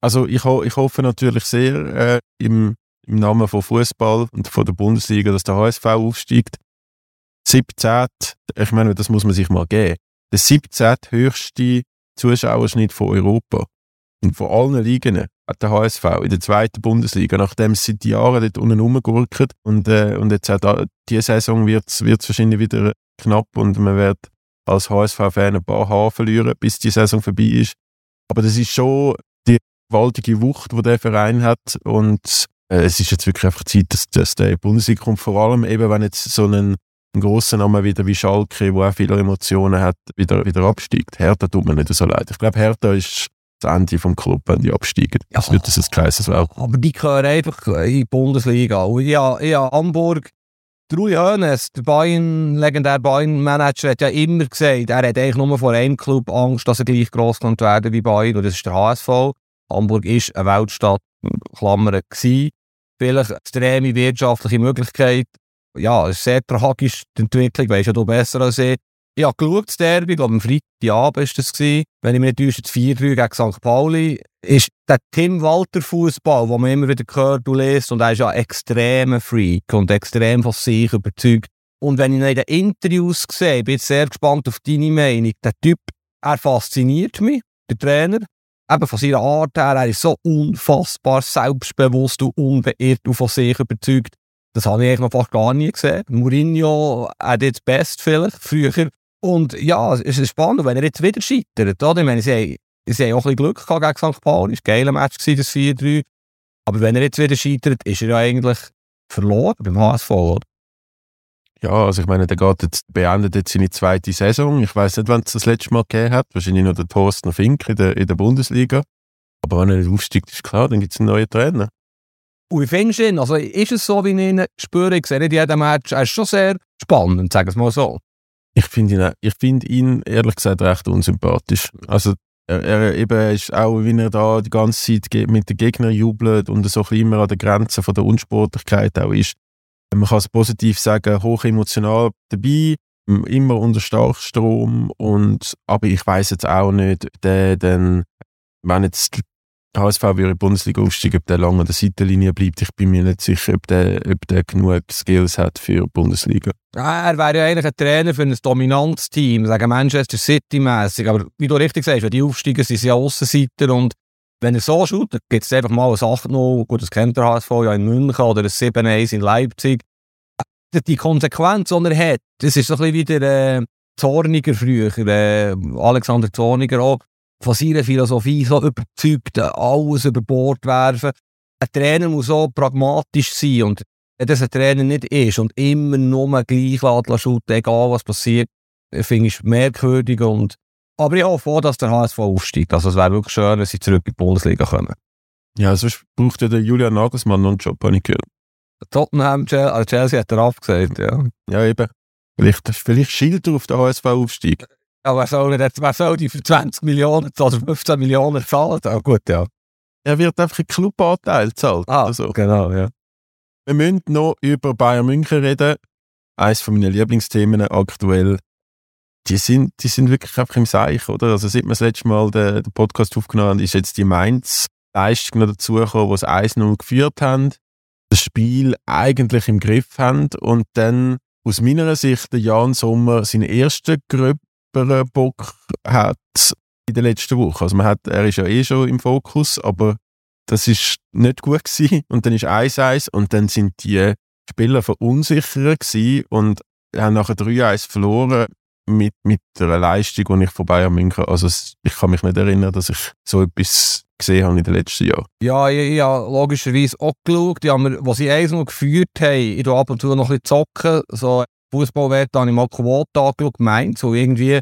Also ich, ho ich hoffe natürlich sehr äh, im, im Namen von Fußball und von der Bundesliga, dass der HSV aufsteigt. 17. Ich meine, das muss man sich mal geben. Der 17. höchste Zuschauerschnitt von Europa. Und von allen Ligen der HSV in der zweiten Bundesliga, nachdem sie seit Jahren dort unten rumgurken. Und, äh, und jetzt auch da, diese Saison wird es wahrscheinlich wieder knapp und man wird als HSV-Fan ein paar Haare verlieren, bis die Saison vorbei ist. Aber das ist schon die gewaltige Wucht, die der Verein hat. Und äh, es ist jetzt wirklich einfach Zeit, dass, dass der Bundesliga kommt. Vor allem eben, wenn jetzt so ein, ein grosser Name wieder wie Schalke, der auch viele Emotionen hat, wieder, wieder absteigt. Hertha tut mir nicht so leid. Ich glaube, Hertha ist Ende vom Club, wenn die absteigen. Das Ja. wird das ein Kreises werden. Aber die gehören einfach in die Bundesliga. Und ja, ja, Hamburg, der Uli Hoeneß, der Bayern, legendäre Bayern-Manager, hat ja immer gesagt, er hat eigentlich nur vor einem Club Angst, dass er gleich gross könnte werden wie Bayern. Und das ist der HSV. Hamburg ist eine Weltstadt, Klammern, gewesen. Vielleicht extreme wirtschaftliche Möglichkeit. Ja, es ist sehr tragisch, die Entwicklung, weisst ja du besser als ich. Ich habe geschaut, das Derby, ich glaube am Freitagabend war das, gewesen. wenn ich mich nicht täusche, das 4-3 gegen St. Pauli, ist der Tim Walter Fußball, den man immer wieder hört und liest, und er ist ja extremer Freak und extrem von sich überzeugt. Und wenn ich ihn in den Interviews sehe, bin ich sehr gespannt auf deine Meinung. Der Typ, er fasziniert mich, der Trainer. Eben von seiner Art her, er ist so unfassbar selbstbewusst und unbeirrt und von sich überzeugt. Das habe ich eigentlich noch fast gar nie gesehen. Mourinho hat jetzt best vielleicht, früher. Und ja, es ist spannend, wenn er jetzt wieder scheitert. Oder? Ich meine, sie haben, sie haben auch ein bisschen Glück gehabt gegen St. Pauli. Es war ein geiler Match, gewesen, das 4-3. Aber wenn er jetzt wieder scheitert, ist er ja eigentlich verloren beim HSV. Oder? Ja, also ich meine, der geht jetzt, beendet jetzt seine zweite Saison. Ich weiß nicht, wann es das letzte Mal gegeben hat. Wahrscheinlich noch der Thorsten Fink in der, in der Bundesliga. Aber wenn er nicht aufsteigt, ist klar, dann gibt es einen neuen Trainer. Und wie findest du ihn? Also ist es so, wie ich ihn spüre? Ich sehe nicht jeden Match. Er ist schon sehr spannend, sagen wir es mal so. Ich finde ihn, ich finde ihn ehrlich gesagt recht unsympathisch. Also er, er eben ist auch, wie er da die ganze Zeit mit den Gegnern jubelt und so immer an der Grenze von der Unsportlichkeit auch ist. Man kann es positiv sagen, hoch emotional dabei, immer unter Starkstrom und aber ich weiß jetzt auch nicht, der dann, wenn jetzt HSV würde in die Bundesliga aufsteigen, ob der lange an der Seitenlinie bleibt. Ich bin mir nicht sicher, ob der, ob der genug Skills hat für die Bundesliga. Ja, er wäre ja eigentlich ein Trainer für ein Dominanzteam, sagen Manchester City-mässig. Aber wie du richtig sagst, wenn die aufsteigen, sind sie ja Aussenseiter. Und wenn er so schaut, dann gibt es einfach mal ein 8-0, gut, das kennt der HSV ja in München oder ein 7-1 in Leipzig. Äh, Die Konsequenz, die er hat, das ist so ein bisschen wie der äh, Zorniger früher, äh, Alexander Zorniger auch, von seiner Philosophie so überzeugt, äh, alles über Bord werfen. Ein Trainer muss so pragmatisch sein und wenn das ein Trainer nicht ist und immer nur gleich shooten, egal was passiert, finde ich merkwürdig. Und, aber ich hoffe auch, dass der HSV aufsteigt. Also es wäre wirklich schön, wenn sie zurück in die Bundesliga kommen. Ja, sonst braucht ja der Julian Nagelsmann noch einen Job, habe ich gehört. Tottenham, Chelsea, also Chelsea hat er abgesagt, ja. Ja, eben. Vielleicht, vielleicht schielt er auf den HSV-Aufstieg. Aber wer soll, nicht, wer soll die für 20 Millionen oder 15 Millionen zahlen? Ah, gut, ja. Er wird einfach einen Clubanteil zahlt. Ah, oder so. genau, ja. Wir müssen noch über Bayern München reden. Eines von meinen Lieblingsthemen aktuell. Die sind, die sind wirklich einfach im Seich, oder? Also, seit wir das letzte Mal den, den Podcast aufgenommen haben, ist jetzt die Mainz-Leistung noch dazugekommen, wo sie 1-0 geführt haben, das Spiel eigentlich im Griff haben und dann aus meiner Sicht der Jan Sommer seinen ersten gröberen Bock hat in der letzten Woche. Also man hat, er ist ja eh schon im Fokus, aber das ist nicht gut gewesen. Und dann ist 1-1 und dann sind die Spieler verunsichert gewesen und haben nachher 3-1 verloren mit, mit einer Leistung, die ich von Bayern München, also ich kann mich nicht erinnern, dass ich so etwas gesehen habe in den letzten Jahren. Ja, ich, ich habe logischerweise auch geschaut. Die haben mir, was sie eins noch geführt haben, ich ab und zu noch ein bisschen zocken. So Fußballwert habe ich mal Quote angeschaut, meint, so irgendwie.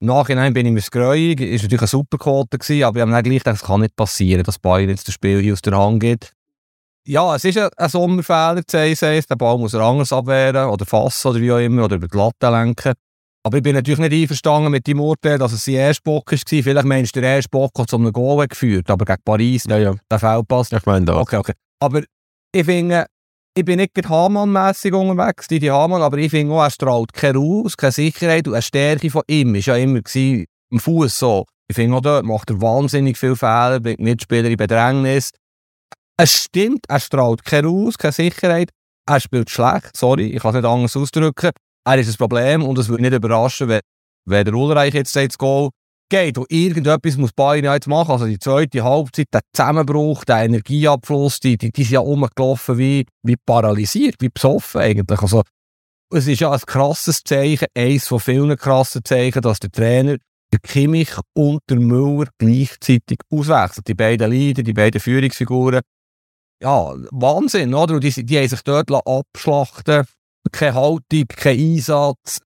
Im Nachhinein bin ich mir greuig, ist natürlich eine super Quote gewesen, aber ich habe mir gleich gedacht, es kann nicht passieren, dass Bayern jetzt das Spiel hier aus der Hand geht. Ja, es ist ein, ein Sommerfehler, das heisst, der Ball muss er anders abwehren oder fassen oder wie auch immer, oder über die Latte lenken. Aber ich bin natürlich nicht einverstanden mit dem Urteil, dass es sein erster Bock war. Vielleicht meinst du, der erste Bock hat zu einem Goal geführt, aber gegen Paris, Ja, ja. der Fehlpass. Ich meine da. Okay, okay. Aber ich finde, ich bin nicht Hamann-mässig unterwegs, Didi Hamann, aber ich finde auch, er strahlt keine Ruhe keine Sicherheit und eine Stärke von ihm ist ja immer gewesen, im Fuß so. Ich finde auch dort macht er wahnsinnig viele Fehler, bringt Mitspieler in Bedrängnis. Es stimmt, er strahlt keine Ruhe keine Sicherheit. Er spielt schlecht, sorry, ich kann es nicht anders ausdrücken. Er ist ein Problem und es würde nicht überraschen, wenn, wenn der Ulreich jetzt das Goal geht und irgendetwas muss Bayern jetzt machen. Also die zweite Halbzeit, der Zusammenbruch, der Energieabfluss, die, die, die sind ja rumgelaufen wie, wie paralysiert, wie besoffen eigentlich. Also es ist ja ein krasses Zeichen, eines von vielen krassen Zeichen, dass der Trainer der Kimmich und der Müller gleichzeitig auswechselt. Die beiden Leader, die beiden Führungsfiguren. Ja, Wahnsinn, oder? Und die, die haben sich dort abschlachten keine Haltung, kein Einsatz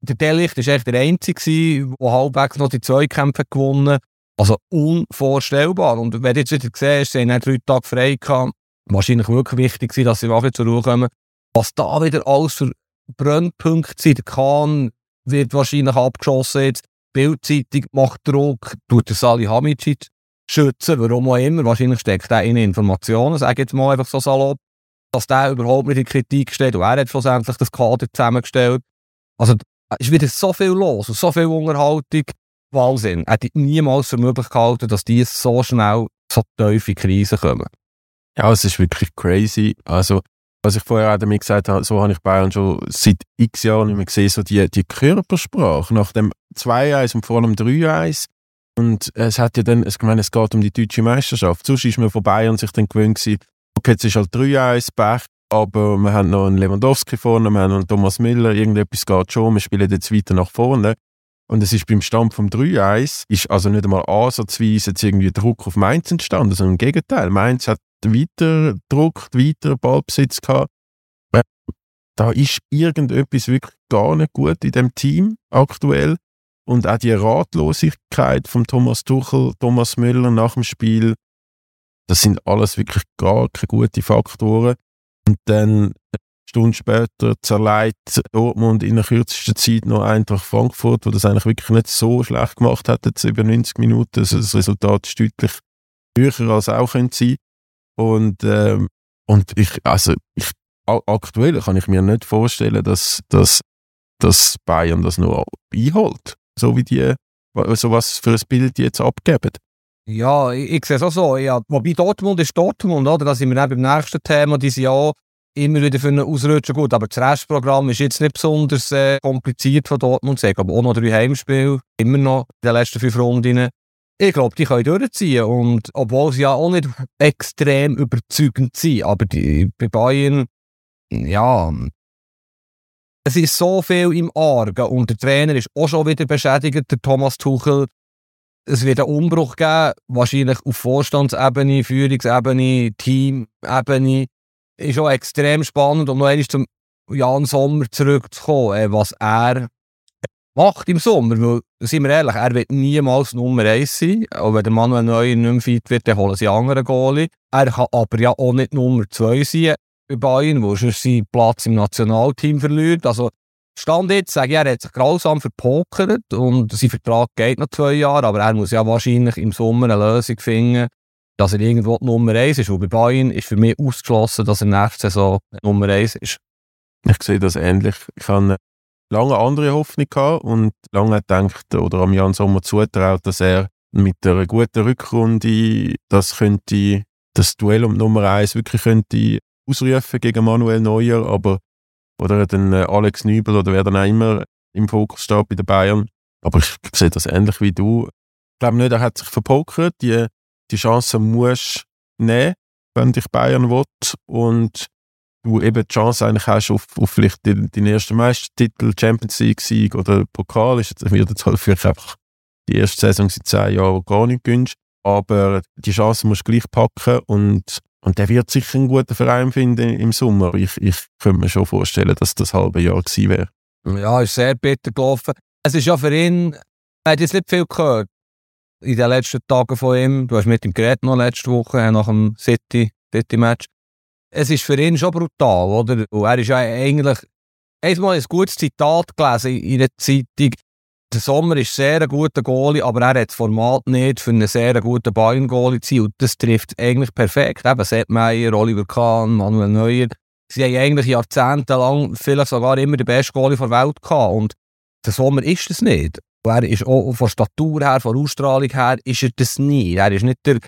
der Delicht war echt der Einzige, der halbwegs noch die Zweikämpfe gewonnen hat. Also unvorstellbar. Und wenn du jetzt wieder siehst, sie haben drei Tage frei gehabt, wahrscheinlich wirklich wichtig war, dass sie wieder zur Ruhe kommen. Was da wieder alles für Brennpunkte sind, der Kahn wird wahrscheinlich abgeschossen jetzt. Bildzeitung macht Druck, tut der Salihamidzic schützen, warum auch immer. Wahrscheinlich steckt er in Informationen, sage jetzt mal einfach so salopp, dass der überhaupt nicht in Kritik steht und er hat schlussendlich das Kader zusammengestellt. Also ist wieder so viel los und so viel Unterhaltung. Wahnsinn. Hätte ich niemals für möglich gehalten, dass die so schnell so tiefe Krisen kommen. Ja, es ist wirklich crazy. Also, was ich vorher auch damit gesagt habe, so habe ich Bayern schon seit x Jahren nicht mehr gesehen, so die, die Körpersprache nach dem 2-1 und vor allem 3-1. Und es hat ja dann, ich meine, es geht um die deutsche Meisterschaft. Sonst ist man von Bayern sich dann gewöhnt gewesen, okay, jetzt ist halt 3-1, Pech, aber wir haben noch einen Lewandowski vorne, wir haben noch einen Thomas Miller, irgendetwas geht schon, wir spielen jetzt weiter nach vorne. Und es ist beim Stand vom 3-1, ist also nicht einmal ansatzweise jetzt irgendwie Druck auf Mainz entstanden, sondern im Gegenteil. Mainz hat weiter Druck, weiter Ballbesitz gehabt. Äh, da ist irgendetwas wirklich gar nicht gut in dem Team aktuell. Und auch die Ratlosigkeit von Thomas Tuchel, Thomas Müller nach dem Spiel, das sind alles wirklich gar keine guten Faktoren. Und dann eine Stunde später zerlegt Dortmund in der kürzesten Zeit noch Eintracht Frankfurt, wo das eigentlich wirklich nicht so schlecht gemacht hat, jetzt über 90 Minuten. Also das Resultat ist deutlich höher als auch sein sein. Und, ähm, und ich, also ich, aktuell kann ich mir nicht vorstellen, dass, dass, dass Bayern das noch einholt, so wie die, so was für ein Bild jetzt abgeben. Ja, ich, ich sehe es auch so. Ja, wobei Dortmund ist Dortmund, oder? Da sind wir dann beim nächsten Thema. Die sind ja immer wieder für einen Ausrutscher gut. Aber das Restprogramm ist jetzt nicht besonders äh, kompliziert von Dortmund. Ich glaube auch noch drei Heimspiele. Immer noch in den letzten fünf Runden. Ich glaube, die können durchziehen. Und obwohl sie ja auch nicht extrem überzeugend sind. Aber die, bei Bayern, ja, es ist so viel im Argen. Und der Trainer ist auch schon wieder beschädigt, der Thomas Tuchel es wird einen Umbruch geben, wahrscheinlich auf Vorstandsebene, Führungsebene, Teamebene. Ist auch extrem spannend, um noch einmal zum Jan Sommer zurückzukommen, äh, was er macht im Sommer. Weil, sind wir ehrlich, er wird niemals Nummer 1 sein. Auch wenn der Manuel Neuer nicht mehr fit wird, dann holen sie andere Goalie. Er kann aber ja auch nicht Nummer 2 sein bei Bayern, wo er seinen Platz im Nationalteam verliert. Also Stand jetzt, sage ich, er hat sich grausam verpokert und sein Vertrag geht noch zwei Jahre, aber er muss ja wahrscheinlich im Sommer eine Lösung finden, dass er irgendwo die Nummer 1 ist. Und bei Bayern ist für mich ausgeschlossen, dass er nächste Saison Nummer 1 ist. Ich sehe das ähnlich. Ich habe lange andere Hoffnung gehabt und lange gedacht oder am Jan Sommer zutraut, dass er mit einer guten Rückrunde das könnte, das Duell um Nummer 1 wirklich könnte ausrufen gegen Manuel Neuer, aber oder dann äh, Alex Nübel oder wer dann auch immer im Fokus steht bei den Bayern. Aber ich sehe das ähnlich wie du. Ich glaube nicht, er hat sich verpokert. Die, die Chance musst du nehmen, wenn dich Bayern will. Und du eben die Chance eigentlich hast auf, auf vielleicht den, den ersten Meistertitel, Champions League-Sieg oder Pokal. Ist, wird jetzt halt einfach die erste Saison seit zehn Jahren gar nicht günstig. Aber die Chance musst du gleich packen und und der wird sicher einen guten Verein finden im Sommer. Ich, ich könnte mir schon vorstellen, dass das halbe Jahr gewesen wäre. Ja, ist sehr bitter gelaufen. Es ist ja für ihn, er hat jetzt nicht viel gehört in den letzten Tagen von ihm. Du hast mit ihm geredet noch letzte Woche, nach dem City, City-Match. Es ist für ihn schon brutal, oder? Und er ist ja eigentlich, einmal ein gutes Zitat gelesen in der Zeitung. Der Sommer ist sehr ein guter Goalie, aber er hat das Format nicht für einen sehr guten Bayern-Goalie zu sein. Und das trifft eigentlich perfekt. Eben Sepp Meier, Oliver Kahn, Manuel Neuer. Sie haben eigentlich jahrzehntelang vielleicht sogar immer den besten Goalie der Welt gehabt. Und der Sommer ist das nicht. Und er ist auch von Statur her, von Ausstrahlung her, ist er das nie. Er ist nicht der,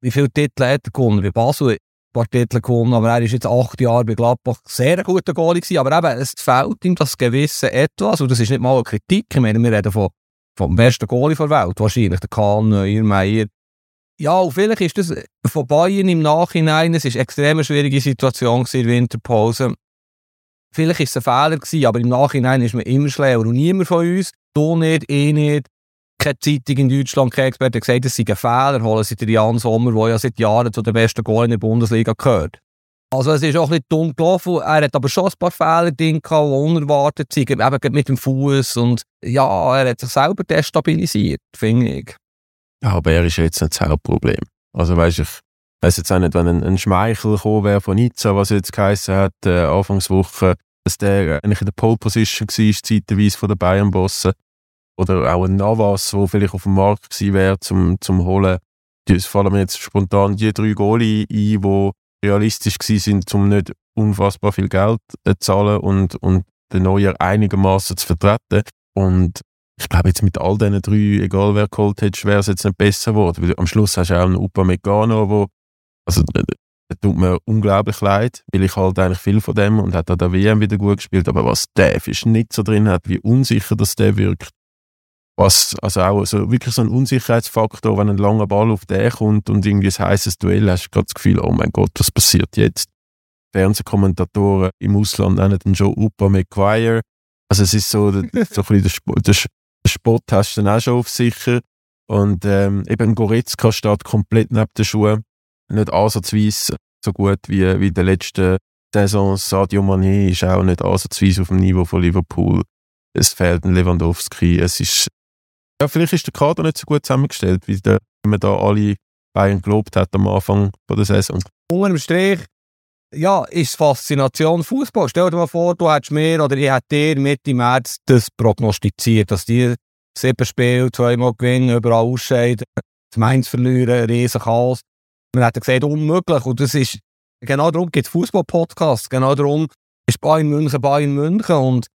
wie viele Titel hat er gewonnen? Bei Basel paar Titel gewonnen, aber er ist jetzt acht Jahre bei Gladbach sehr ein guter Goalie gewesen, aber eben, es fehlt ihm das gewisse Etwas, und das ist nicht mal eine Kritik, ich meine, wir reden von, vom besten Goalie der Welt, wahrscheinlich, der Kahn, Neuer, Meier. Ja, und vielleicht ist das von Bayern im Nachhinein, es ist eine extrem schwierige Situation in der Winterpause. Vielleicht ist es ein Fehler gewesen, aber im Nachhinein ist man immer schlauer und niemand von uns, du nicht, ich nicht, keine Zeitung in Deutschland, kein Experte, gesagt, es sei ein Fehler, holen sie den Jan Sommer, der ja seit Jahren zu den besten Goal in der Bundesliga gehört. Also es ist auch bisschen dumm gelaufen. Er hat aber schon ein paar Fehler drin gehabt, die unerwartet sind, eben mit dem Fuß und ja, er hat sich selber destabilisiert, finde ich. Aber er ist jetzt nicht das Hauptproblem. Also weißt ich weiß jetzt auch nicht, wenn ein, ein Schmeichel gekommen wäre von Nizza, was jetzt geheißen hat, äh, Anfangswoche, dass der eigentlich in der Pole Position war, zeitweise von den Bayern-Bossen oder auch ein Navas, der vielleicht auf dem Markt gewesen wäre, zum, zum holen. Es fallen mir jetzt spontan die drei Goalie ein, die realistisch sind, um nicht unfassbar viel Geld zu zahlen und, und den Neuer einigermaßen zu vertreten. Und ich glaube, jetzt mit all diesen drei, egal wer geholt hätte, wäre es jetzt nicht besser geworden. Weil am Schluss hast du auch einen Upamecano, wo, also, der tut mir unglaublich leid, weil ich halt eigentlich viel von dem und hat an der WM wieder gut gespielt. Aber was der nicht so drin hat, wie unsicher das der wirkt, was, also auch so wirklich so ein Unsicherheitsfaktor, wenn ein langer Ball auf den kommt und irgendwie ein heißes Duell, hast du gerade das Gefühl, oh mein Gott, was passiert jetzt? Fernsehkommentatoren im Ausland nennen den schon Upa McGuire. Also es ist so, so ein bisschen der, Sport, der, Sport hast du dann auch schon auf sicher. Und ähm, eben Goretzka steht komplett neben den Schuhen. Nicht ansatzweise so gut wie, wie in der letzten Saison. Sadio Mané ist auch nicht ansatzweise auf dem Niveau von Liverpool. Es fehlt ein Lewandowski. Es ist ja, vielleicht ist der Kader nicht so gut zusammengestellt, wie der, man da alle Bayern gelobt hat am Anfang der Saison. Unter dem Strich, ja, ist Faszination Fußball. Stell dir mal vor, du hättest mir oder ich hätte dir Mitte März das prognostiziert, dass die sieben Spiele, zweimal gewinnen, überall ausscheiden, das Mainz verlieren, riesen Chaos. Man hätte gesagt, unmöglich. Und das ist, genau darum gibt es Fußball-Podcasts. Genau darum ist Bayern München Bayern München. Und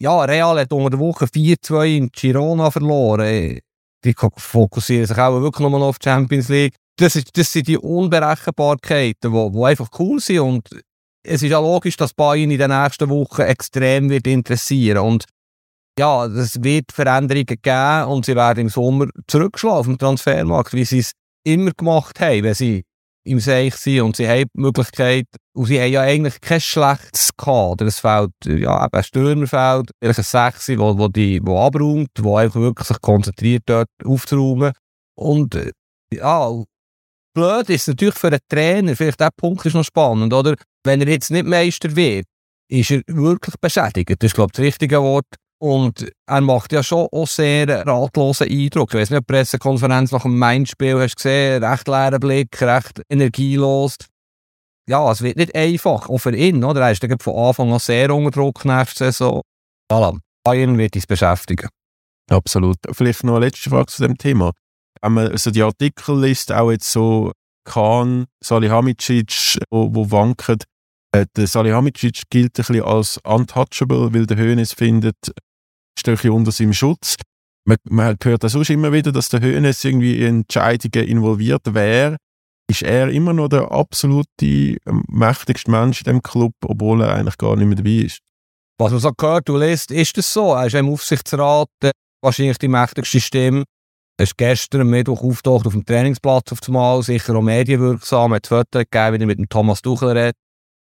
ja, Real hat unter der Woche 4-2 in Girona verloren. Die fokussieren sich auch wirklich nur noch auf die Champions League. Das, ist, das sind die Unberechenbarkeiten, die, die einfach cool sind. Und es ist ja logisch, dass Bayern in den nächsten Wochen extrem wird interessieren und ja, es wird Veränderungen geben und sie werden im Sommer zurückschlagen auf dem Transfermarkt, wie sie es immer gemacht haben, wenn sie im Seich sind und sie haben die Möglichkeit, und sie haben ja eigentlich kein schlechtes Kader. Es fehlt, ja, ein Stürmerfeld, vielleicht ein Sechsi, wo, wo, die, wo abräumt, wo einfach wirklich sich konzentriert dort aufzuräumen. Und, äh, ja, blöd ist natürlich für einen Trainer, vielleicht der Punkt ist noch spannend, oder? Wenn er jetzt nicht Meister wird, ist er wirklich beschädigt. Das ist, glaube ich, das richtige Wort. Und er macht ja schon auch sehr ratlosen Eindruck. Ich weiß nicht, ob Pressekonferenz nach dem Main-Spiel hast gesehen, recht leeren Blick, recht energielos. Ja, es wird nicht einfach, auch für ihn. Oder? Er ist von Anfang an sehr unter Druck nächste Saison. Voilà. Bayern wird uns beschäftigen. Absolut. Vielleicht noch eine letzte Frage zu dem Thema. Wenn man so die Artikel liest, auch jetzt so Kahn, Salihamidzic, wo, wo wanken, äh, der Salihamidzic gilt ein bisschen als untouchable, weil der Hönes findet, stehe unter seinem Schutz. Man, man hört auch sonst immer wieder, dass der Hönes irgendwie in Entscheidungen involviert wäre. Ist er immer noch der absolute ähm, mächtigste Mensch in dem Club, obwohl er eigentlich gar nicht mehr dabei ist? Was man so gehört und liest, ist das so. Er ist im Aufsichtsrat äh, wahrscheinlich die mächtigste Stimme. Er ist gestern am Mittwoch auftaucht auf dem Trainingsplatz auf einmal, sicher auch medienwirksam, hat Fotos gegeben, wie er mit dem Thomas Tuchel redet.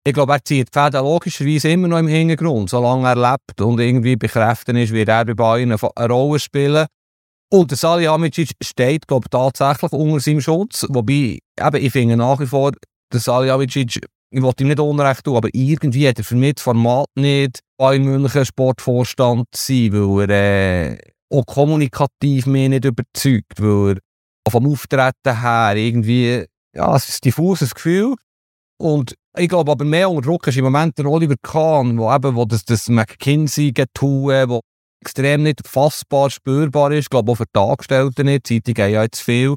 Ich glaube, er zieht Fäden logischerweise immer noch im Hintergrund, solange er lebt und irgendwie bekräftigt ist, wird er bei Bayern eine Rolle spielen. Und der Salihamidzic steht, glaube ich, tatsächlich unter seinem Schutz. Wobei, eben, ich finde nach wie vor, der Salihamidzic, ich wollte ihm nicht Unrecht tun, aber irgendwie hat er für mich das Format nicht Bayern München Sportvorstand sein, weil er äh, auch kommunikativ mich nicht überzeugt, weil er vom Auftreten her irgendwie, ja, es ist ein diffuses Gefühl. Und ich glaube aber mehr unter Druck ist im Moment der Oliver Kahn, wo eben wo das, das McKinsey-Getue, wo extrem nicht fassbar spürbar ist. Ich glaube auch für die Angestellten nicht. Die Zeitungen haben ja jetzt viel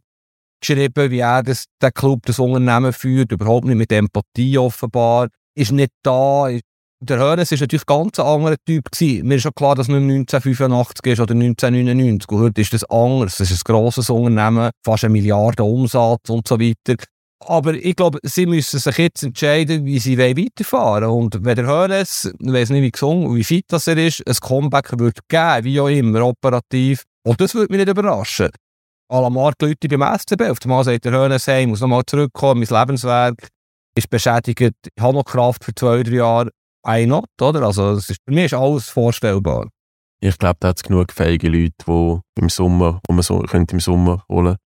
geschrieben, wie er das, der Club, das Unternehmen führt, überhaupt nicht mit Empathie offenbar, ist nicht da. Der Hörnes war natürlich ganz ein anderer Typ. Gewesen. Mir ist schon klar, dass nicht 1985 ist oder 1999. Und heute ist das anders. Es ist ein grosses Unternehmen, fast eine Milliarde Umsatz und so weiter. Aber ich glaube, sie müssen sich jetzt entscheiden, wie sie weiterfahren wollen. Und wenn der Hörnes, ich weiß nicht, wie gesungen wie fit das er ist, ein Comeback wird geben, wie auch immer, operativ. Und das würde mich nicht überraschen. Alamar die Leute beim SCB. Auf einmal sagt der Hörnes, hey, ich muss nochmal zurückkommen, mein Lebenswerk ist beschädigt, ich habe noch Kraft für zwei, drei Jahre. Why not, oder? Also, ist, für mich ist alles vorstellbar. Ich glaube, da hat es genug fähige Leute, die im Sommer, wo man so könnte im Sommer holen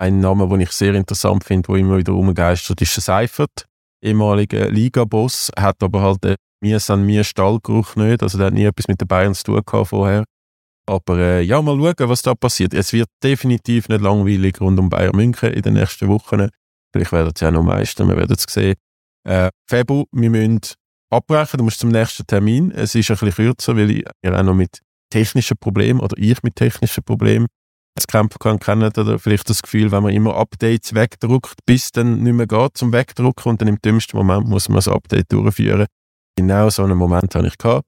Ein Name, den ich sehr interessant finde, der immer wieder rumgeistert, ist Seifert, ehemaliger Liga-Boss, hat aber halt den «Mir san mir Stallgeruch nicht», also der hat nie etwas mit den Bayern zu tun gehabt vorher. Aber äh, ja, mal schauen, was da passiert. Es wird definitiv nicht langweilig rund um Bayern München in den nächsten Wochen. Vielleicht werden sie auch noch meistern, wir werden es sehen. Äh, Febu, wir müssen abbrechen, du musst zum nächsten Termin. Es ist ein bisschen kürzer, weil ich ja auch noch mit technischen Problemen oder ich mit technischen Problemen zu kämpfen kann, kennen oder vielleicht das Gefühl, wenn man immer Updates wegdruckt, bis dann nicht mehr geht zum Wegdrucken und dann im dümmsten Moment muss man das Update durchführen. Genau so einen Moment habe ich gehabt.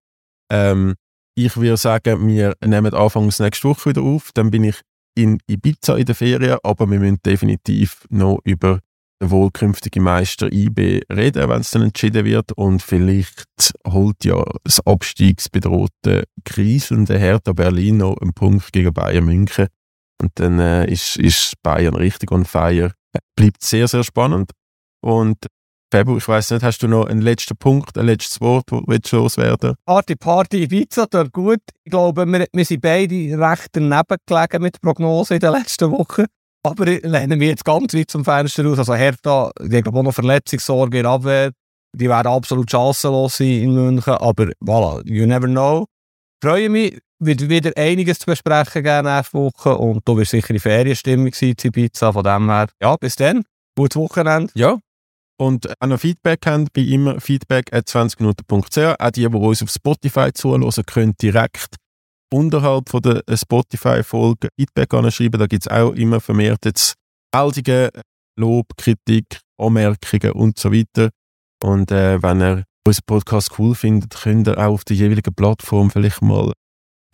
Ähm, ich würde sagen, wir nehmen Anfangs nächste Woche wieder auf. Dann bin ich in Ibiza in der Ferien, aber wir müssen definitiv noch über den wohlkünftigen Meister IB reden, wenn es dann entschieden wird. Und vielleicht holt ja das abstiegsbedrohte, kriselnde Hertha Berlin noch einen Punkt gegen Bayern München. Und dann äh, ist, ist Bayern richtig on fire. Bleibt sehr, sehr spannend. Und Fabio, ich weiss nicht, hast du noch einen letzten Punkt, ein letztes Wort, das du loswerden Party, Party, Ibiza, tut gut. Ich glaube, wir, wir sind beide recht daneben gelegen mit der Prognose in den letzten Wochen. Aber lehnen wir jetzt ganz weit zum Fenster aus. Also Hertha, die haben auch noch Verletzungssorge in Abwehr. Die werden absolut chancenlos sein in München. Aber voilà, you never know. Ich freue mich, wird wieder einiges zu besprechen geben nächste Woche. Und du wirst sicher in Ferienstimmung sein zu Ibiza. Von dem her, ja, bis dann. Gutes Wochenende. Ja, und auch noch Feedback haben, wie immer feedback at 20minuten.ch. Auch die, die uns auf Spotify zuhören, können direkt unterhalb von der Spotify-Folge Feedback anschreiben. Da gibt es auch immer vermehrt jetzt Meldungen, Lob, Kritik, Anmerkungen und so weiter. Und äh, wenn ihr unseren Podcast cool findet, könnt ihr auch auf der jeweiligen Plattform vielleicht mal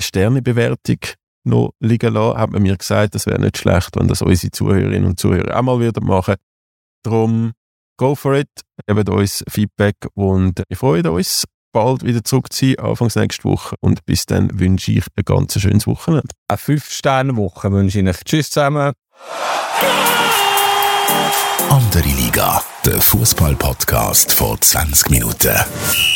Sternebewertung noch liegen lassen. Hat man mir gesagt, das wäre nicht schlecht, wenn das unsere Zuhörerinnen und Zuhörer auch mal wieder machen. Darum go for it, gebt uns Feedback und wir freuen uns, bald wieder zurück zu sein, Anfangs nächste Woche. Und bis dann wünsche ich ein ganz schönes Wochenende. Eine 5-Sterne-Woche wünsche ich euch. Tschüss zusammen. Andere Liga, der Fußball-Podcast vor 20 Minuten.